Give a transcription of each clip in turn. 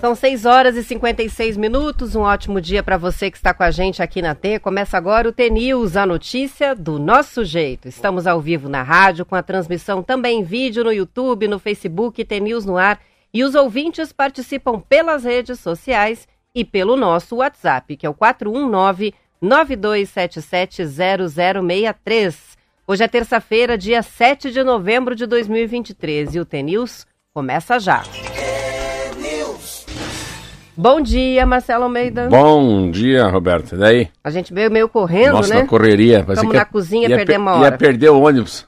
São 6 horas e 56 minutos. Um ótimo dia para você que está com a gente aqui na T. Começa agora o T-News, a notícia do nosso jeito. Estamos ao vivo na rádio, com a transmissão também em vídeo no YouTube, no Facebook, T-News no ar. E os ouvintes participam pelas redes sociais e pelo nosso WhatsApp, que é o 419 9277 0063. Hoje é terça-feira, dia 7 de novembro de 2023 e o T-News começa já. Bom dia, Marcelo Almeida. Bom dia, Roberto. E daí? A gente veio meio correndo, Nossa, né? na correria. Estamos na cozinha, ia, perdemos per uma hora. Ia perder o ônibus.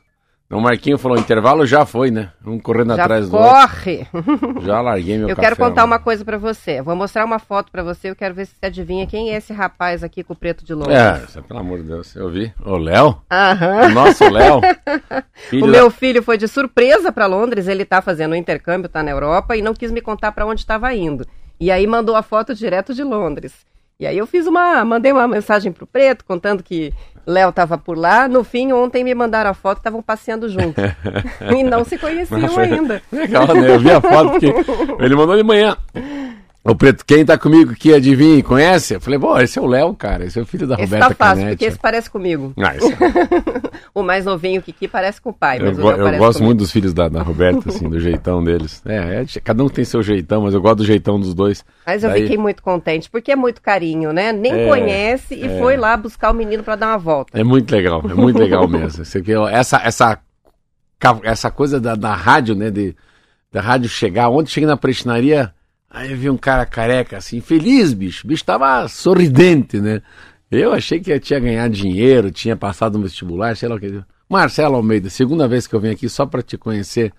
O Marquinho falou, intervalo já foi, né? Um correndo Já atrás do corre. outro. Já larguei meu Eu café. quero contar mano. uma coisa pra você. Vou mostrar uma foto pra você. Eu quero ver se você adivinha quem é esse rapaz aqui com o preto de Londres. É, é, pelo amor de Deus. Eu vi. O Léo? Aham. O nosso Léo? O da- meu filho foi de surpresa pra Londres, ele tá fazendo um intercâmbio, tá na Europa e não quis me contar pra onde estava indo. E aí mandou a foto direto de Londres. E aí eu fiz uma, mandei uma mensagem pro Preto contando que Léo tava por lá. No fim, ontem me mandaram a foto, estavam passeando juntos. e não se conheciam ainda. Legal, né? Eu vi a foto porque ele mandou de manhã. O Preto, quem tá comigo aqui, adivinha, conhece? Eu falei, pô, esse é o Léo, cara. Esse é o filho da Esse Roberta tá fácil, Canetti. porque esse parece comigo. Ah, esse- O mais novinho, o Kiki, parece com o pai. Eu, Mas o go- Léo eu gosto comigo. muito dos filhos da, da Roberta, assim, do jeitão deles. É, é, cada um tem seu jeitão, mas eu gosto do jeitão dos dois. Mas eu Daí- fiquei muito contente, porque é muito carinho, né? Nem É, conhece e foi lá buscar o menino pra dar uma volta. É muito legal, é muito legal mesmo. Essa, essa, essa coisa da, da rádio, né? De, da rádio chegar. Ontem cheguei na prestinaria, aí eu vi um cara careca, assim, feliz, bicho. O bicho tava sorridente, né? Eu achei que tinha ganhado dinheiro, tinha passado no vestibular, sei lá o que. Marcelo Almeida, segunda vez que eu venho aqui só pra te conhecer.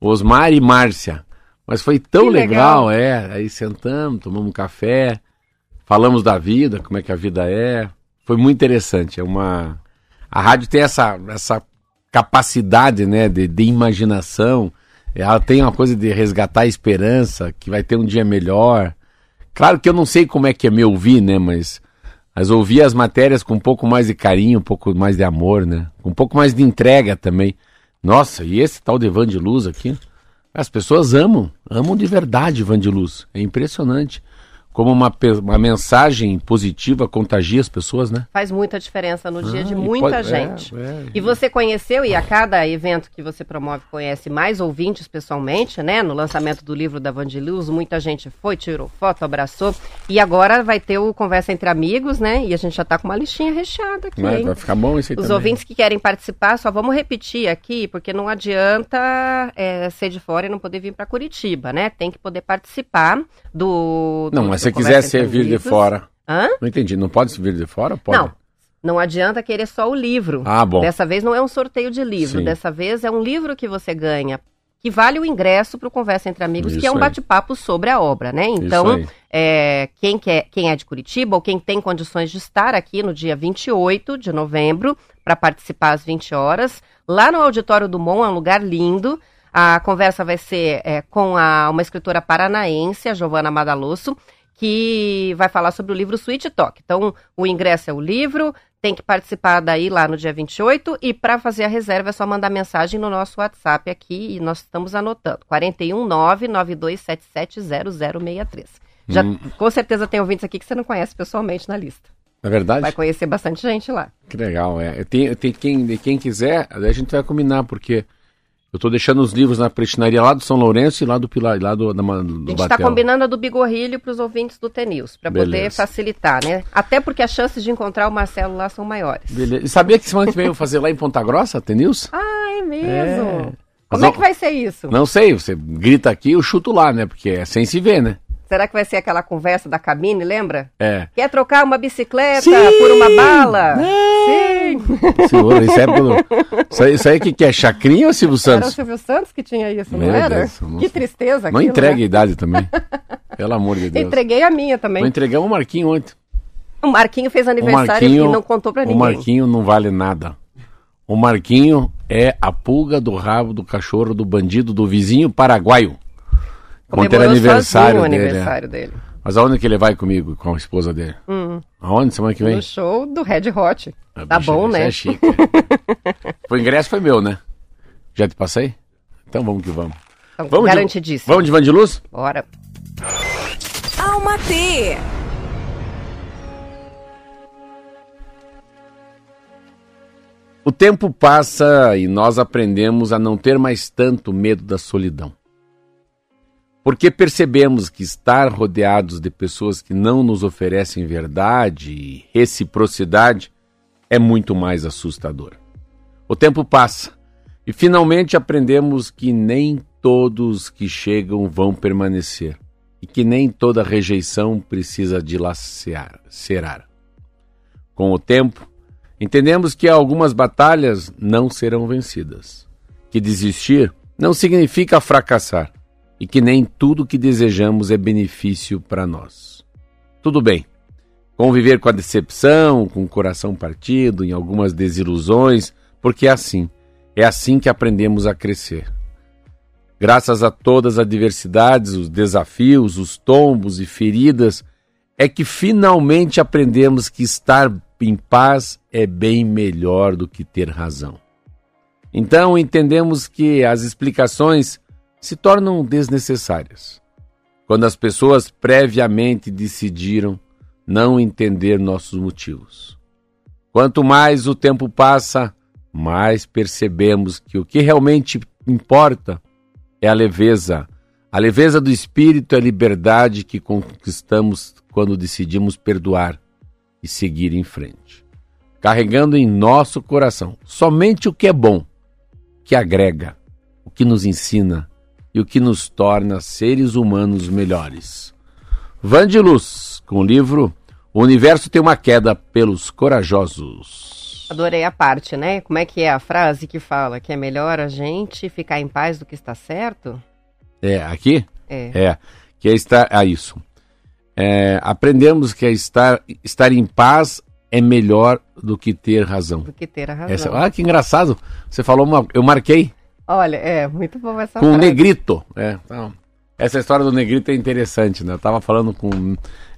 Osmar e Márcia. Mas foi tão legal, legal. é. Aí sentamos, tomamos um café, falamos da vida, como é que a vida é. Foi muito interessante. É uma. A rádio tem essa, essa capacidade, né, de, de imaginação. Ela tem uma coisa de resgatar a esperança, que vai ter um dia melhor. Claro que eu não sei como é que é me ouvir, né, mas, mas ouvir as matérias com um pouco mais de carinho, um pouco mais de amor, né, um pouco mais de entrega também. Nossa, e esse tal de Van de Luz aqui, as pessoas amam, amam de verdade Van de Luz. É impressionante como uma, uma mensagem positiva contagia as pessoas, né? Faz muita diferença no dia Ah, de muita pode- gente. é, é. E você conheceu, e a cada evento que você promove, conhece mais ouvintes pessoalmente, né? No lançamento do livro da Vandiluz, muita gente foi, tirou foto, abraçou. E agora vai ter o Conversa Entre Amigos, né? E a gente já tá com uma listinha recheada aqui, Vai, vai ficar bom esse aí Os também. ouvintes que querem participar, só vamos repetir aqui, porque não adianta é, ser de fora e não poder vir para Curitiba, né? Tem que poder participar do. Não, do- mas do se quiser Entre ser vir de fora. Hã? Não entendi. Não pode vir de fora? Pode. Não. Não adianta querer só o livro. Ah, bom. Dessa vez não é um sorteio de livro. Sim. Dessa vez é um livro que você ganha, que vale o ingresso para o Conversa Entre Amigos, que Isso é um bate-papo sobre a obra, né? Então, é, quem, quer, quem é de Curitiba ou quem tem condições de estar aqui no dia 28 de novembro para participar às 20 horas, lá no Auditório do Mon, é um lugar lindo. A conversa vai ser é, com a, uma escritora paranaense, a Giovana Madalosso, que vai falar sobre o livro Sweet Talk. Então, o ingresso é o livro, tem que participar daí lá no dia 28 e para fazer a reserva é só mandar mensagem no nosso WhatsApp aqui e nós estamos anotando. 419-9277-0063. Já, Hum. Com certeza tem ouvintes aqui que você não conhece pessoalmente na lista. É verdade? Vai conhecer bastante gente lá. Que legal, é. Eu tenho quem, quem quiser, a gente vai combinar, porque eu tô deixando os livros na prestinaria lá do São Lourenço e lá do Pilar, lá do, da, do A gente está combinando a do Bigorrilho para os ouvintes do TNews, para poder facilitar, né? Até porque as chances de encontrar o Marcelo lá são maiores. Beleza. E sabia que semana que vem eu vou fazer lá em Ponta Grossa, Tenils? Ah, é mesmo? É. Como é ó- que vai ser isso? Não sei, você grita aqui, eu chuto lá, né? Porque é sem se ver, né? Será que vai ser aquela conversa da cabine, lembra? É. Quer trocar uma bicicleta Sim! por uma bala? Sim! Senhor, isso é pelo... Isso aí, isso aí que, que é Chacrinha ou Silvio Era o Santos? Silvio Santos que tinha isso, não Meu era? Deus, não que sei. tristeza Não aquilo, entregue a né? idade também. Pelo amor de Deus. Entreguei a minha também. Nós entregamos o Marquinho ontem. O Marquinho fez O aniversário Marquinho, e não contou pra o ninguém. Marquinho não vale nada. O Marquinho é a pulga do rabo do cachorro do bandido do vizinho paraguaio. Ontem era aniversário sozinho o dele. é. aniversário dele. Mas aonde que ele vai comigo, com a esposa dele? Hum, Aonde? Semana que vem? no show do Red Hot. Ah, Tá bicho, bom, né? É chique. o ingresso foi meu, né? Já te passei? Então vamos que vamos. Então, Vamos de- garantidíssimo. Vamos de Van de Luz? Bora. Alma T. O tempo passa e nós aprendemos a não ter mais tanto medo da solidão. Porque percebemos que estar rodeados de pessoas que não nos oferecem verdade e reciprocidade é muito mais assustador. O tempo passa e finalmente aprendemos que nem todos que chegam vão permanecer e que nem toda rejeição precisa dilacerar. Com o tempo, Entendemos que algumas batalhas não serão vencidas, que desistir não significa fracassar e que nem tudo que desejamos é benefício para nós. Tudo bem, conviver com a decepção, com o coração partido, em algumas desilusões, porque é assim, é assim que aprendemos a crescer. Graças a todas as adversidades, os desafios, os tombos e feridas, é que finalmente aprendemos que estar em paz é bem melhor do que ter razão. Então entendemos que as explicações se tornam desnecessárias quando as pessoas previamente decidiram não entender nossos motivos. Quanto mais o tempo passa, mais percebemos que o que realmente importa é a leveza. A leveza do espírito é a liberdade que conquistamos quando decidimos perdoar e seguir em frente, carregando em nosso coração somente o que é bom, que agrega, o que nos ensina e o que nos torna seres humanos melhores. Van de Luz, com o livro O Universo tem uma queda pelos corajosos. Adorei a parte, né? Como é que é a frase que fala que é melhor a gente ficar em paz do que estar certo? É, aqui? É. É, que é estar. Ah, isso. É, aprendemos que é estar, estar em paz é melhor do que ter razão. Do que ter a razão. Essa, ah, que engraçado. Você falou uma. Eu marquei Olha, é muito bom essa com o negrito. É, então, essa história do negrito é interessante, né? Eu tava falando com.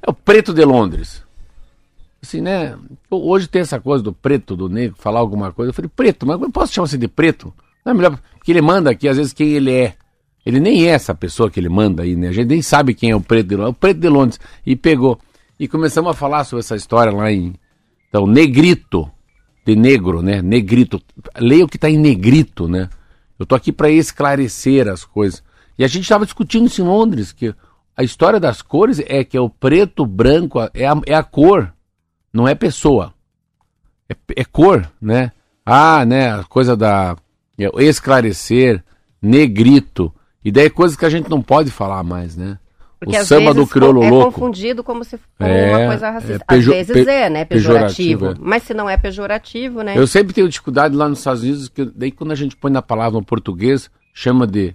É o preto de Londres. Assim, né? Hoje tem essa coisa do preto, do negro, falar alguma coisa. Eu falei, preto, mas eu posso chamar você de preto? Não é melhor. Porque ele manda aqui, às vezes, quem ele é. Ele nem é essa pessoa que ele manda aí, né? A gente nem sabe quem é o preto de Londres. É o preto de Londres. E pegou. E começamos a falar sobre essa história lá em. Então, negrito. De negro, né? Negrito. Leia o que tá em negrito, né? Eu tô aqui para esclarecer as coisas. E a gente estava discutindo isso em Londres, que a história das cores é que é o preto, branco, é a, é a cor, não é pessoa. É, é cor, né? Ah, né? A coisa da é, esclarecer, negrito. E daí coisas que a gente não pode falar mais, né? Porque o às samba do vezes crioulo é louco. confundido como se fosse É, uma coisa racista. é Às vezes pe- é, né? pejorativo, Pejorativo. é. Mas se não é pejorativo, né? Eu sempre tenho dificuldade lá nos Estados Unidos, que daí quando a gente põe na palavra no português, chama de.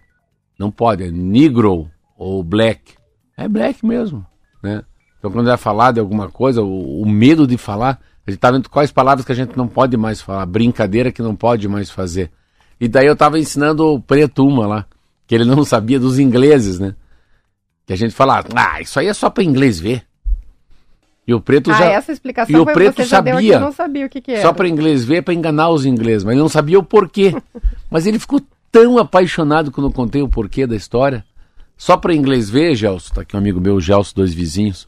Não pode, é negro ou black. É black mesmo, né? Então quando é falar de alguma coisa, o, o medo de falar, a gente tá vendo quais palavras que a gente não pode mais falar, brincadeira que não pode mais fazer. E daí eu tava ensinando o preto uma lá, que ele não sabia dos ingleses, né? Que a gente fala, ah, isso aí é só para inglês ver. E o preto ah, já. essa explicação e o preto sabia. não sabia o que que era. Só para inglês ver, para enganar os ingleses, mas ele não sabia o porquê. mas ele ficou tão apaixonado quando eu contei o porquê da história. Só para inglês ver, Gelson, tá aqui um amigo meu, o Gelson, dois vizinhos,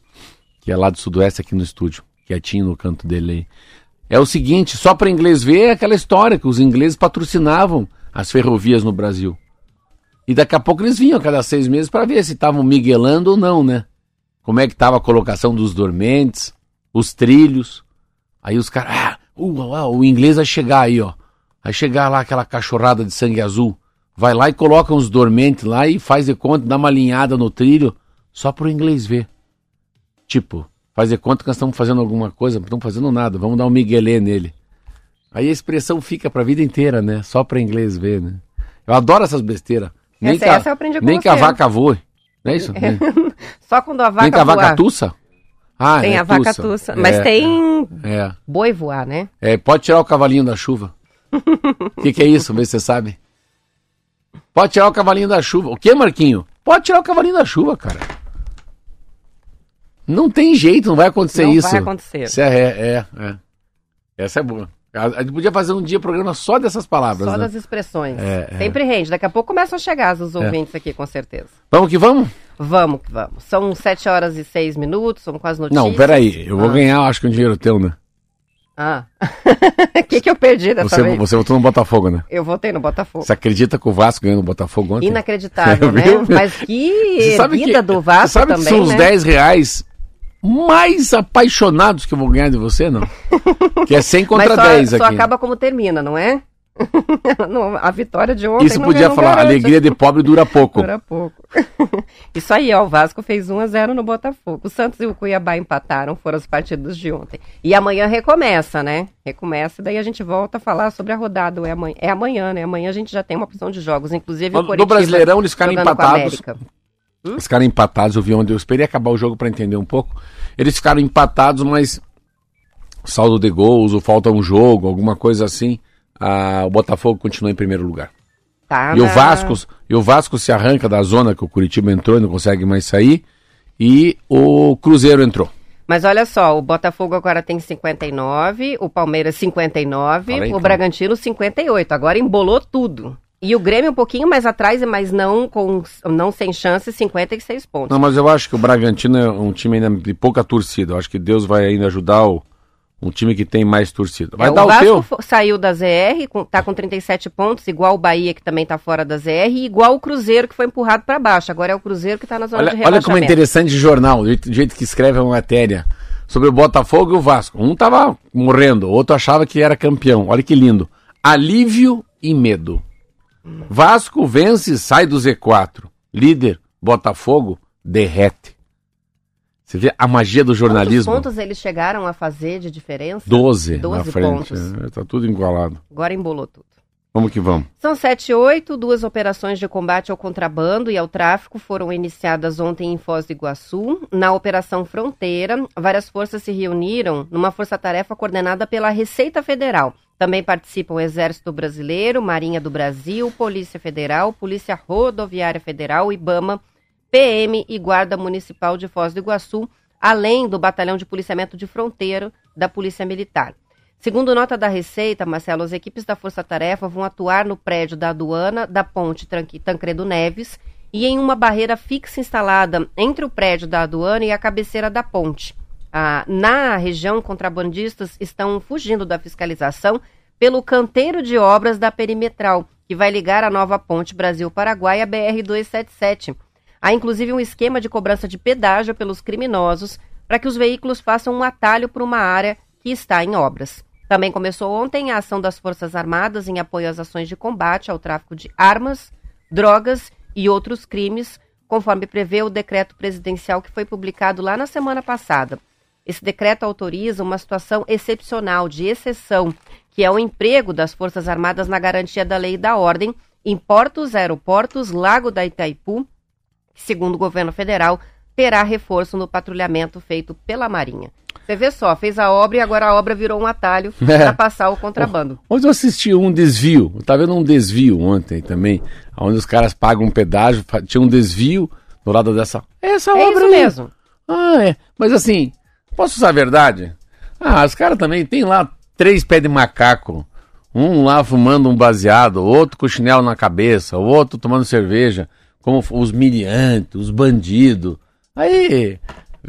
que é lá do sudoeste aqui no estúdio, quietinho no canto dele aí. É o seguinte, só para inglês ver é aquela história que os ingleses patrocinavam as ferrovias no Brasil. E daqui a pouco eles vinham a cada seis meses para ver se estavam miguelando ou não, né? Como é que estava a colocação dos dormentes, os trilhos. Aí os caras, ah, uh, uh, uh, o inglês vai chegar aí, ó. Vai chegar lá aquela cachorrada de sangue azul. Vai lá e coloca uns dormentes lá e faz de conta, dá uma alinhada no trilho, só pro inglês ver. Tipo, faz de conta que nós estamos fazendo alguma coisa, não estamos fazendo nada, vamos dar um miguelê nele. Aí a expressão fica pra vida inteira, né? Só pra inglês ver, né? Eu adoro essas besteiras. Nem, Essa- que a- essa eu aprendi com nem você. que a vaca voe. Não é isso? Nem- Só quando a vaca nem que a vaca voar. tussa? Ah, Tem é a vaca tussa. tussa. Mas É, tem É, boi voar, né? é, pode tirar o cavalinho da chuva. O que, que é isso? Vê se você sabe. Pode tirar o cavalinho da chuva. O que, Marquinho? Pode tirar o cavalinho da chuva, cara. Não tem jeito, não vai acontecer Não isso. vai acontecer. Isso é, é, é, é. Essa é boa. A, a gente podia fazer um dia programa só dessas palavras. Só né? das expressões. É, é. Sempre rende. Daqui a pouco começam a chegar os ouvintes aqui, com certeza. Vamos que vamos? Vamos que vamos. São 7 horas e 6 minutos, com as notícias. Não, peraí. Eu vou Ah. ganhar, acho que um dinheiro teu, né? Ah. O que, que eu perdi dessa Você, vez? você votou no Botafogo, né? Eu votei no Botafogo. Você acredita que o Vasco ganhou no Botafogo ontem? Inacreditável, né? Viu? Mas que que- do Vasco você sabe também, que são né? 10 reais mais apaixonados que eu vou ganhar de você, não? Que é 100 contra Mas só, 10 só aqui. acaba como termina, não é? Não, a vitória de ontem Isso podia não falar, alegria de pobre dura pouco. Dura pouco. Isso aí, ó, o Vasco fez 1 a 0 no Botafogo. O Santos e o Cuiabá empataram, foram as partidas de ontem. E amanhã recomeça, né? Recomeça, daí a gente volta a falar sobre a rodada. É amanhã, é amanhã né? Amanhã a gente já tem uma opção de jogos, inclusive o No Coritiba Brasileirão eles ficaram empatados. Os caras empatados, eu vi onde eu esperei acabar o jogo pra entender um pouco. Eles ficaram empatados, mas saldo de gols, ou falta um jogo, alguma coisa assim. Ah, o Botafogo continua em primeiro lugar. Tá E o Vasco, e o Vasco se arranca da zona que o Curitiba entrou e não consegue mais sair. E o Cruzeiro entrou. Mas olha só, o Botafogo agora tem 59, o Palmeiras 59, Fala aí, o então. Bragantino 58. Agora embolou tudo. E o Grêmio um pouquinho mais atrás, mas não com não sem chance, 56 pontos. Não, mas eu acho que o Bragantino é um time ainda de pouca torcida. Eu acho que Deus vai ainda ajudar o, um time que tem mais torcida. Vai É, dar o o, Vasco teu? fo- saiu da ZR, com, tá com 37 pontos, igual o Bahia, que também tá fora da ZR, e igual o Cruzeiro, que foi empurrado para baixo. Agora é o Cruzeiro que tá na zona Olha, de olha rebaixamento. como é interessante o jornal, do jeito, do jeito que escreve a matéria sobre o Botafogo e o Vasco. Um tava morrendo, o outro achava que era campeão. Olha que lindo. Alívio e medo. Vasco vence e sai do Z4. Líder, Botafogo, derrete. Você vê a magia do jornalismo? Quantos pontos eles chegaram a fazer de diferença? 12, na 12 frente. pontos. É, tá tudo igualado. Agora embolou tudo. Vamos que vamos. São 7 e 8, duas operações de combate ao contrabando e ao tráfico foram iniciadas ontem em Foz do Iguaçu. Na Operação Fronteira, várias forças se reuniram numa força-tarefa coordenada pela Receita Federal. Também participam o Exército Brasileiro, Marinha do Brasil, Polícia Federal, Polícia Rodoviária Federal, IBAMA, PM e Guarda Municipal de Foz do Iguaçu, além do Batalhão de Policiamento de Fronteira da Polícia Militar. Segundo nota da Receita, Marcelo, as equipes da Força Tarefa vão atuar no prédio da aduana da ponte Tancredo Neves e em uma barreira fixa instalada entre o prédio da aduana e a cabeceira da ponte. Ah, na região, contrabandistas estão fugindo da fiscalização pelo canteiro de obras da perimetral, que vai ligar a nova ponte Brasil-Paraguai à BR-277. Há inclusive um esquema de cobrança de pedágio pelos criminosos para que os veículos façam um atalho por uma área que está em obras. Também começou ontem a ação das Forças Armadas em apoio às ações de combate ao tráfico de armas, drogas e outros crimes, conforme prevê o decreto presidencial que foi publicado lá na semana passada. Esse decreto autoriza uma situação excepcional, de exceção, que é o emprego das Forças Armadas na garantia da lei e da ordem em portos, aeroportos, Lago da Itaipu, que, segundo o governo federal, terá reforço no patrulhamento feito pela Marinha. Você vê só, fez a obra e agora a obra virou um atalho É. para passar o contrabando. Ontem eu assisti um desvio, eu tava vendo um desvio ontem também, onde os caras pagam um pedágio, tinha um desvio do lado dessa. Essa É obra isso mesmo. Ah, é. Mas assim, posso usar a verdade? Ah, os caras também tem lá três pés de macaco. Um lá fumando um baseado, outro com chinelo na cabeça, outro tomando cerveja, como os miliantes, os bandidos. Aí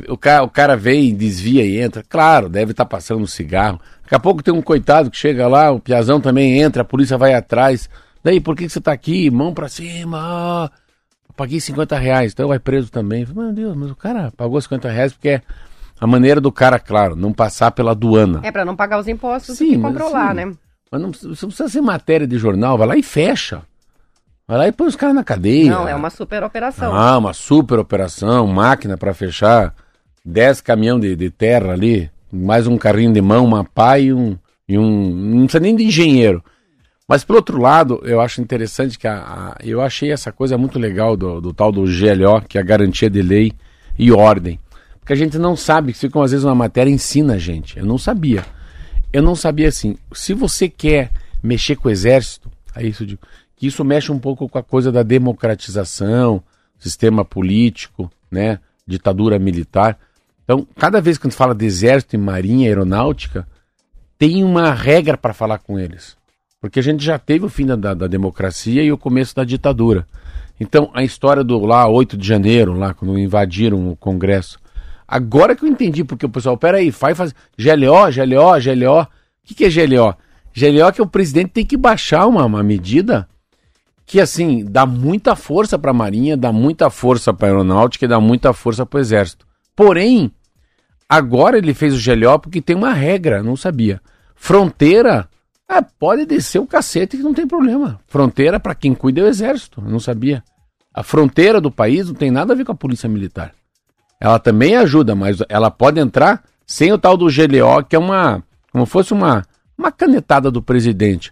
o cara, o cara vem, desvia e entra. Claro, deve estar passando um cigarro. Daqui a pouco tem um coitado que chega lá, o Piazão também entra, a polícia vai atrás. Daí, por que, que você tá aqui? Mão pra cima. paguei 50 reais, então vai preso também. Meu Deus, mas o cara pagou 50 reais porque é a maneira do cara, claro, não passar pela aduana. É para não pagar os impostos Sim, comprou assim, lá, né? Mas não não precisa ser matéria de jornal, vai lá e fecha. Vai lá e põe os caras na cadeia. Não, é uma super operação. Ah, uma super operação, máquina para fechar 10 caminhão de, de terra ali, mais um carrinho de mão, uma pá e um, e um. Não precisa nem de engenheiro. Mas pelo outro lado, eu acho interessante que a, a- eu achei essa coisa muito legal do, do tal do GLO, que é a garantia de lei e ordem. Porque a gente não sabe, que ficam às vezes uma matéria ensina a gente. Eu não sabia. Eu não sabia assim. Se você quer mexer com o exército, aí isso digo, que isso mexe um pouco com a coisa da democratização, sistema político, né, ditadura militar. Então, cada vez que a gente fala de exército e marinha aeronáutica, tem uma regra para falar com eles. Porque a gente já teve o fim da, da, democracia e o começo da ditadura. Então, a história do lá 8 de janeiro, lá quando invadiram o Congresso. Agora que eu entendi, porque o pessoal, peraí, faz, faz GLO, GLO, GLO. O que, que é GLO? GLO é que o presidente tem que baixar uma, uma medida que, assim, dá muita força para a Marinha, dá muita força para a Aeronáutica e dá muita força para o Exército. Porém, agora ele fez o GLO porque tem uma regra, não sabia. Fronteira, é, pode descer o cacete que não tem problema. Fronteira, para quem cuida, é o Exército, não sabia. A fronteira do país não tem nada a ver com a Polícia Militar. Ela também ajuda, mas ela pode entrar sem o tal do GLO, que é uma. como fosse uma, uma canetada do presidente.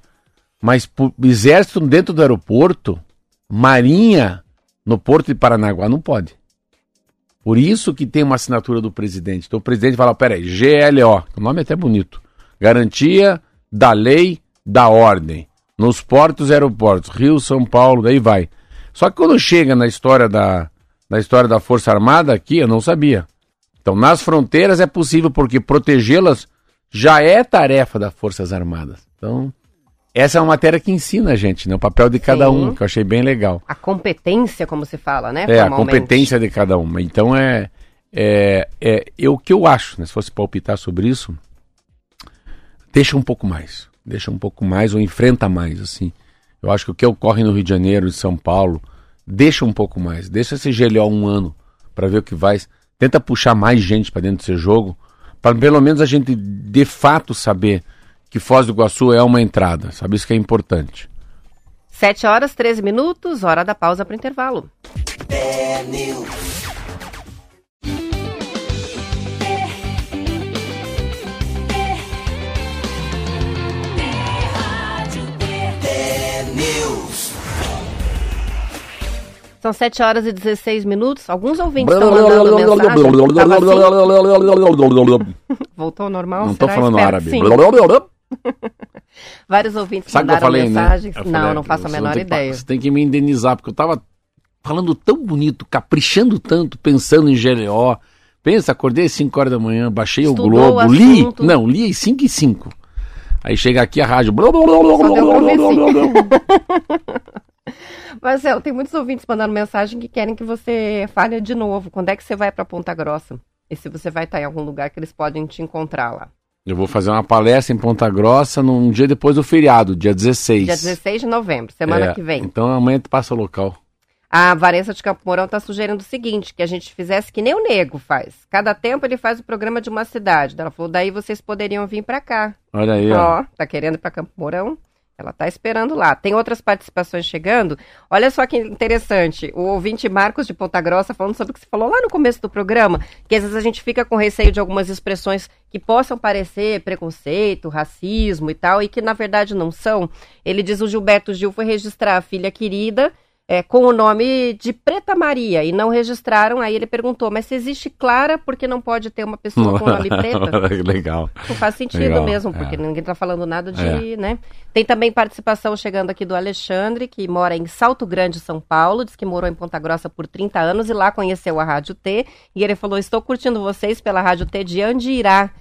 Mas exército dentro do aeroporto, marinha no porto de Paranaguá não pode. Por isso que tem uma assinatura do presidente. Então o presidente fala, peraí, GLO, o nome é até bonito. Garantia da lei, da ordem. Nos portos e aeroportos, Rio, São Paulo, daí vai. Só que quando chega na história da, na história da Força Armada aqui, eu não sabia. Então, nas fronteiras é possível porque protegê-las já é tarefa das Forças Armadas. Então, essa é uma matéria que ensina a gente, né? O papel de cada Sim. um, que eu achei bem legal. A competência, como se fala, né? É, a competência de cada uma. Então, é, é, é, é o que eu acho, né? Se fosse palpitar sobre isso, deixa um pouco mais. Deixa um pouco mais ou enfrenta mais, assim. Eu acho que o que ocorre no Rio de Janeiro, em São Paulo, deixa um pouco mais. Deixa esse GLO um ano para ver o que vai. Tenta puxar mais gente para dentro desse jogo, para pelo menos a gente de fato saber que Foz do Iguaçu é uma entrada. Sabe isso que é importante. 7 horas 13 minutos, hora da pausa para o intervalo. São 7 horas e 16 minutos. Alguns ouvintes estão mandando mensagem. Assim. Voltou ao normal? Não estou falando Espero árabe. Vários ouvintes Sabe mandaram falei, mensagens. Né? Não, falei, não faço a menor ideia. Você tem que me indenizar, porque eu estava falando tão bonito, caprichando tanto, pensando em GLO. Pensa, acordei às 5 horas da manhã, baixei Estudou o Globo, o li. Não, li às 5 e 5. Aí chega aqui a rádio. Só deu Marcelo, tem muitos ouvintes mandando mensagem que querem que você fale de novo. Quando é que você vai para Ponta Grossa? E se você vai estar em algum lugar que eles podem te encontrar lá? Eu vou fazer uma palestra em Ponta Grossa num dia depois do feriado, dia 16. Dia 16 de novembro, semana é, que vem. Então amanhã tu passa o local. A Varença de Campo Mourão está sugerindo o seguinte, que a gente fizesse que nem o Nego faz. Cada tempo ele faz o programa de uma cidade. Ela falou, daí vocês poderiam vir para cá. Olha aí, ó. ó. Tá querendo ir para Campo Mourão? Ela está esperando lá. Tem outras participações chegando. Olha só que interessante. O ouvinte Marcos de Ponta Grossa falando sobre o que você falou lá no começo do programa, que às vezes a gente fica com receio de algumas expressões que possam parecer preconceito, racismo e tal, e que na verdade não são. Ele diz o Gilberto Gil foi registrar a filha querida é, com o nome de Preta Maria e não registraram. Aí ele perguntou, mas se existe Clara, por que não pode ter uma pessoa com o nome Preta? Legal. Não faz sentido Legal, mesmo, porque é. ninguém está falando nada de, é. né? Tem também participação chegando aqui do Alexandre, que mora em Salto Grande, São Paulo, diz que morou em Ponta Grossa por 30 anos e lá conheceu a Rádio T. E ele falou, estou curtindo vocês pela Rádio T de Andirá.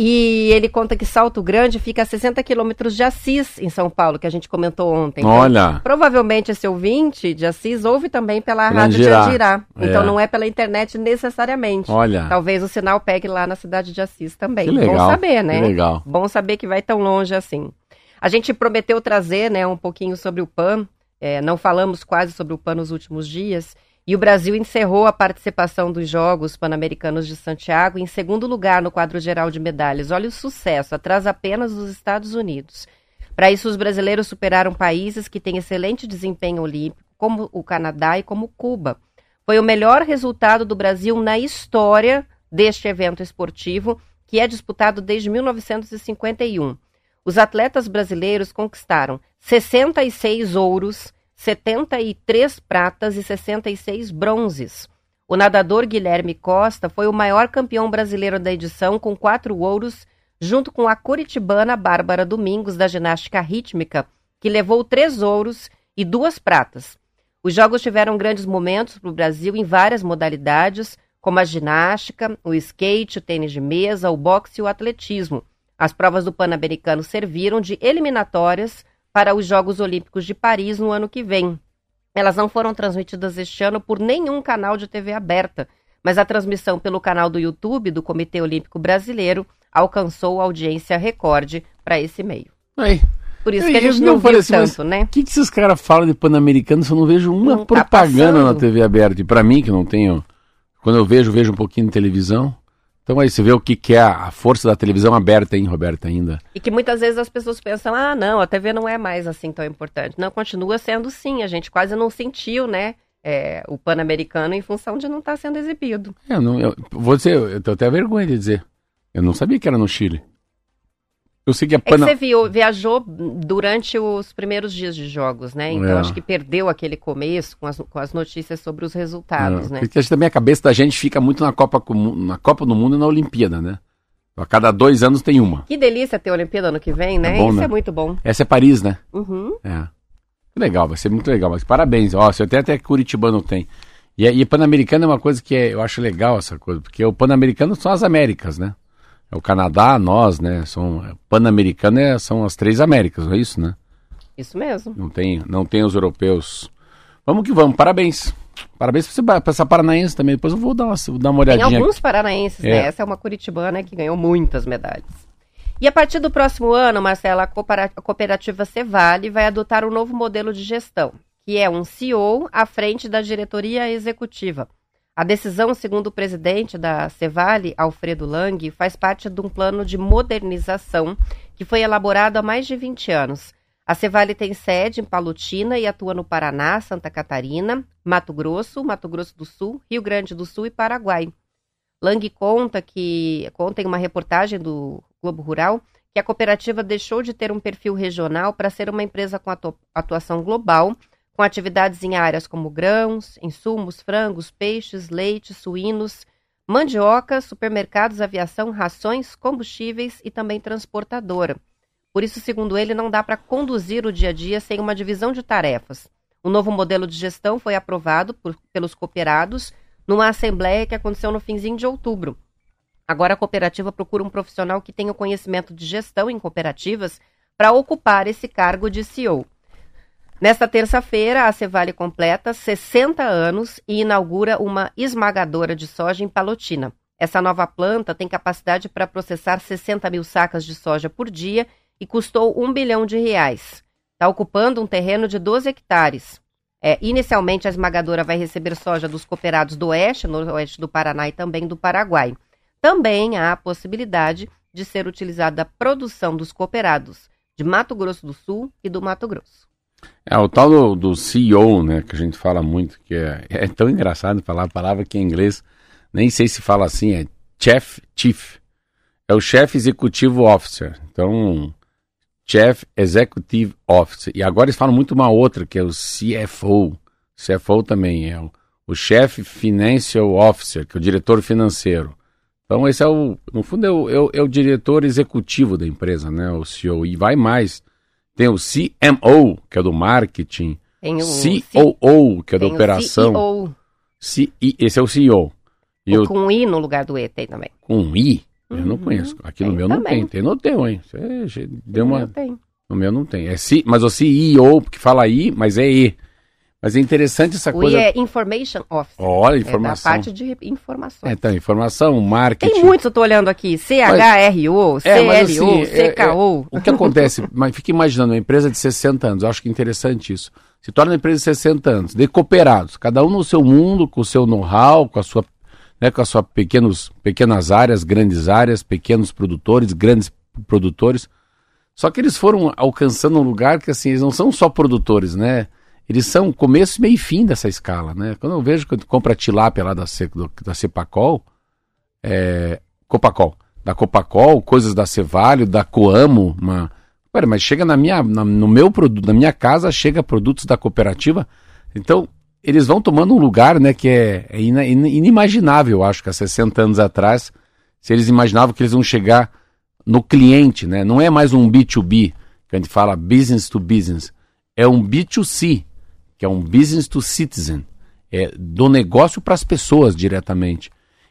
E ele conta que Salto Grande fica a 60 quilômetros de Assis, em São Paulo, que a gente comentou ontem. Então, Olha. provavelmente esse ouvinte de Assis ouve também pela rádio de Andirá. Então é. não é pela internet necessariamente. Olha. Talvez o sinal pegue lá na cidade de Assis também. Que legal. Bom saber, né? Que legal. Bom saber que vai tão longe assim. A gente prometeu trazer né, um pouquinho sobre o PAN. É, não falamos quase sobre o PAN nos últimos dias. E o Brasil encerrou a participação dos Jogos Pan-Americanos de Santiago em segundo lugar no quadro geral de medalhas. Olha o sucesso, atrás apenas dos Estados Unidos. Para isso, os brasileiros superaram países que têm excelente desempenho olímpico, como o Canadá e como Cuba. Foi o melhor resultado do Brasil na história deste evento esportivo, que é disputado desde 1951. Os atletas brasileiros conquistaram 66 ouros, 73 pratas e 66 bronzes. O nadador Guilherme Costa foi o maior campeão brasileiro da edição, com quatro ouros, junto com a curitibana Bárbara Domingos, da ginástica rítmica, que levou três ouros e duas pratas. Os Jogos tiveram grandes momentos para o Brasil em várias modalidades, como a ginástica, o skate, o tênis de mesa, o boxe e o atletismo. As provas do Pan-Americano serviram de eliminatórias para os Jogos Olímpicos de Paris no ano que vem. Elas não foram transmitidas este ano por nenhum canal de TV aberta, mas a transmissão pelo canal do YouTube do Comitê Olímpico Brasileiro alcançou audiência recorde para esse meio. Aí. Por isso Aí, que a gente eu não viu assim, tanto, né? O que, que esses caras falam de Pan-Americano se eu não vejo uma Não tá propaganda na passando. TV aberta? E pra mim, que não tenho. Quando eu vejo, vejo um pouquinho de televisão. Então aí você vê o que, que é a força da televisão aberta, hein, Roberto, ainda. E que muitas vezes as pessoas pensam, ah, não, a TV não é mais assim tão importante. Não, continua sendo sim. A gente quase não sentiu, né, é, o Pan-Americano em função de não estar sendo exibido. É, Eu, não, eu, vou dizer, eu tenho até vergonha de dizer. Eu não sabia que era no Chile. Eu sei que a É que você viu, viajou durante os primeiros dias de jogos, né? Então É. acho que perdeu aquele começo com as, com as notícias sobre os resultados, É, né? Porque acho que também a cabeça da gente fica muito na Copa, na Copa do Mundo e na Olimpíada, né? A cada dois anos tem uma. Que delícia ter a Olimpíada ano que vem, né? É bom, Isso né? é muito bom. Essa é Paris, né? Uhum. É. Legal, vai ser muito legal. Mas parabéns. Ó, você até até Curitibano tem. E, e Pan-Americano é uma coisa que é- eu acho legal essa coisa, porque o Pan-Americano são as Américas, né? É o Canadá, nós, né? São, Pan-Americano é, são as três Américas, não é isso, né? Isso mesmo. Não tem, não tem os europeus. Vamos que vamos, parabéns. Parabéns pra essa paranaense também. Depois eu vou dar uma, vou dar uma Tem olhadinha. alguns paranaenses, É. né? Essa é uma curitibana que ganhou muitas medalhas. E a partir do próximo ano, Marcela, a cooperativa Cevale vai adotar um novo modelo de gestão, que é um CEO à frente da diretoria executiva. A decisão, segundo o presidente da Cevale, Alfredo Lang, faz parte de um plano de modernização que foi elaborado há mais de 20 anos. A Cevale tem sede em Palotina e atua no Paraná, Santa Catarina, Mato Grosso, Mato Grosso do Sul, Rio Grande do Sul e Paraguai. Lang conta que conta em uma reportagem do Globo Rural que a cooperativa deixou de ter um perfil regional para ser uma empresa com atu- atuação global, com atividades em áreas como grãos, insumos, frangos, peixes, leite, suínos, mandioca, supermercados, aviação, rações, combustíveis e também transportadora. Por isso, segundo ele, não dá para conduzir o dia a dia sem uma divisão de tarefas. O novo modelo de gestão foi aprovado por- pelos cooperados numa assembleia que aconteceu no finzinho de outubro. Agora a cooperativa procura um profissional que tenha conhecimento de gestão em cooperativas para ocupar esse cargo de CEO. Nesta terça-feira, a Cevale completa 60 anos e inaugura uma esmagadora de soja em Palotina. Essa nova planta tem capacidade para processar 60 mil sacas de soja por dia e custou um bilhão de reais. Está ocupando um terreno de 12 hectares. É, inicialmente, a esmagadora vai receber soja dos cooperados do Oeste, Noroeste do Paraná e também do Paraguai. Também há a possibilidade de ser utilizada a produção dos cooperados de Mato Grosso do Sul e do Mato Grosso. É, o tal do, do CEO, né, que a gente fala muito, que é, é tão engraçado falar a palavra que em inglês, nem sei se fala assim, é Chief, Chief. É o chefe executivo officer. Então, Chief Executive Officer. E agora eles falam muito uma outra, que é o CFO. CFO também é o, o Financial Officer, que é o diretor financeiro. Então, esse é o, no fundo, é o, é o, é o diretor executivo da empresa, né, o CEO. E vai mais. Tem o CMO, que é do marketing, Tem o COO, que é da tem o operação. CEO, C- esse é o CEO. E o o com I no lugar do E tem também. com I, eu não Uhum. conheço. Aqui no Tem meu não também. tem. Tem no teu, hein? Você deu uma... Tem. No meu não tem. É C, mas o CEO, porque fala I, mas é E. Mas é interessante essa O coisa. I é Information Officer. Olha, É da informação. parte de informações. É, então, informação, marketing. Tem muitos, eu tô olhando aqui. CHRO, É, mas CLO, assim, é- é- CKO. O que acontece? Mas fica imaginando, uma empresa de 60 anos, eu acho que é interessante isso. Se torna uma empresa de 60 anos, de cooperados, cada um no seu mundo, com o seu know-how, com a sua, né, com as suas pequenos, pequenas áreas, grandes áreas, pequenos produtores, grandes produtores. Só que eles foram alcançando um lugar que assim, eles não são só produtores, né? Eles são começo, meio e fim dessa escala, né? Quando eu vejo que compra tilápia lá da, da Cepacol, é, Copacol, da Copacol, coisas da Cevalho, da Coamo, uma... Pera, mas chega na minha, na- no meu produto, na minha casa, chega produtos da cooperativa. Então, eles vão tomando um lugar, né, que é, é inimaginável, acho que há 60 anos atrás, se eles imaginavam que eles vão chegar no cliente, né? Não é mais um B2B, que a gente fala business to business, é um B2C, que é um business to citizen, é do negócio para as pessoas diretamente.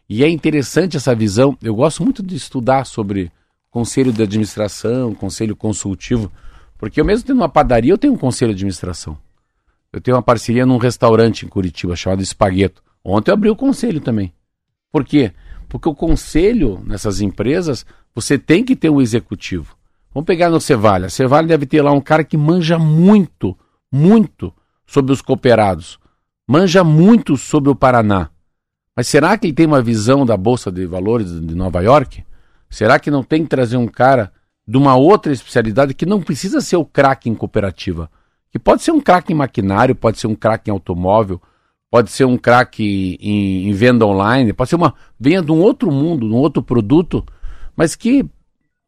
E é interessante essa visão. Eu gosto muito de estudar sobre conselho de administração, conselho consultivo, porque eu mesmo tendo uma padaria, eu tenho um conselho de administração. Eu tenho uma parceria num restaurante em Curitiba chamado Espagueto. Ontem eu abri o conselho também. Por quê? Porque o conselho nessas empresas, você tem que ter um executivo. Vamos pegar no Cevale. A Cevale deve ter lá um cara que manja muito, muito sobre os cooperados. Manja muito sobre o Paraná. Mas será que ele tem uma visão da Bolsa de Valores de Nova York? Será que não tem que trazer um cara de uma outra especialidade que não precisa ser o craque em cooperativa? Que pode ser um craque em maquinário, pode ser um craque em automóvel, pode ser um craque em, em, venda online, pode ser uma venha de um outro mundo, de um outro produto, mas que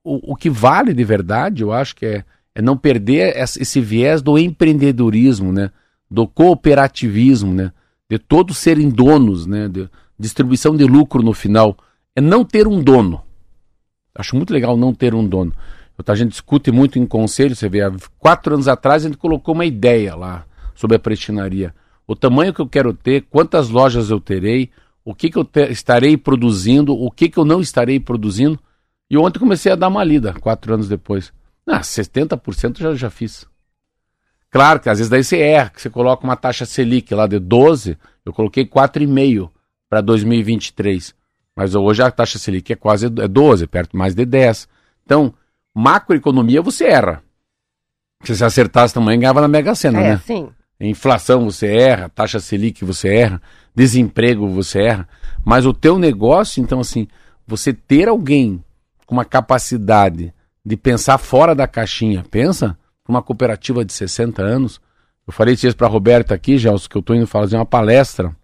o, o que vale de verdade, eu acho que é, é não perder esse viés do empreendedorismo, né? Do cooperativismo, né? de todos serem donos, né? de distribuição de lucro no final. É não ter um dono. Acho muito legal não ter um dono. A gente discute muito em conselho, você vê, há quatro anos atrás a gente colocou uma ideia lá sobre a prestinaria o tamanho que eu quero ter, quantas lojas eu terei, o que, que eu te, estarei produzindo, o que, que eu não estarei produzindo. E ontem comecei a dar uma lida, quatro anos depois. Ah, 70% já, já fiz. Claro que às vezes daí você erra, que você coloca uma taxa Selic lá de 12, eu coloquei 4,5 para 2023. Mas hoje a taxa Selic é quase é 12, perto mais de 10. Então, macroeconomia você erra. Se você acertasse também, ganhava na Mega Sena, é, né? Sim. Inflação você erra, taxa Selic você erra, desemprego você erra, mas o teu negócio, então assim, você ter alguém com uma capacidade de pensar fora da caixinha, pensa, uma cooperativa de 60 anos, eu falei isso para a Roberta aqui, já que eu estou indo fazer uma palestra,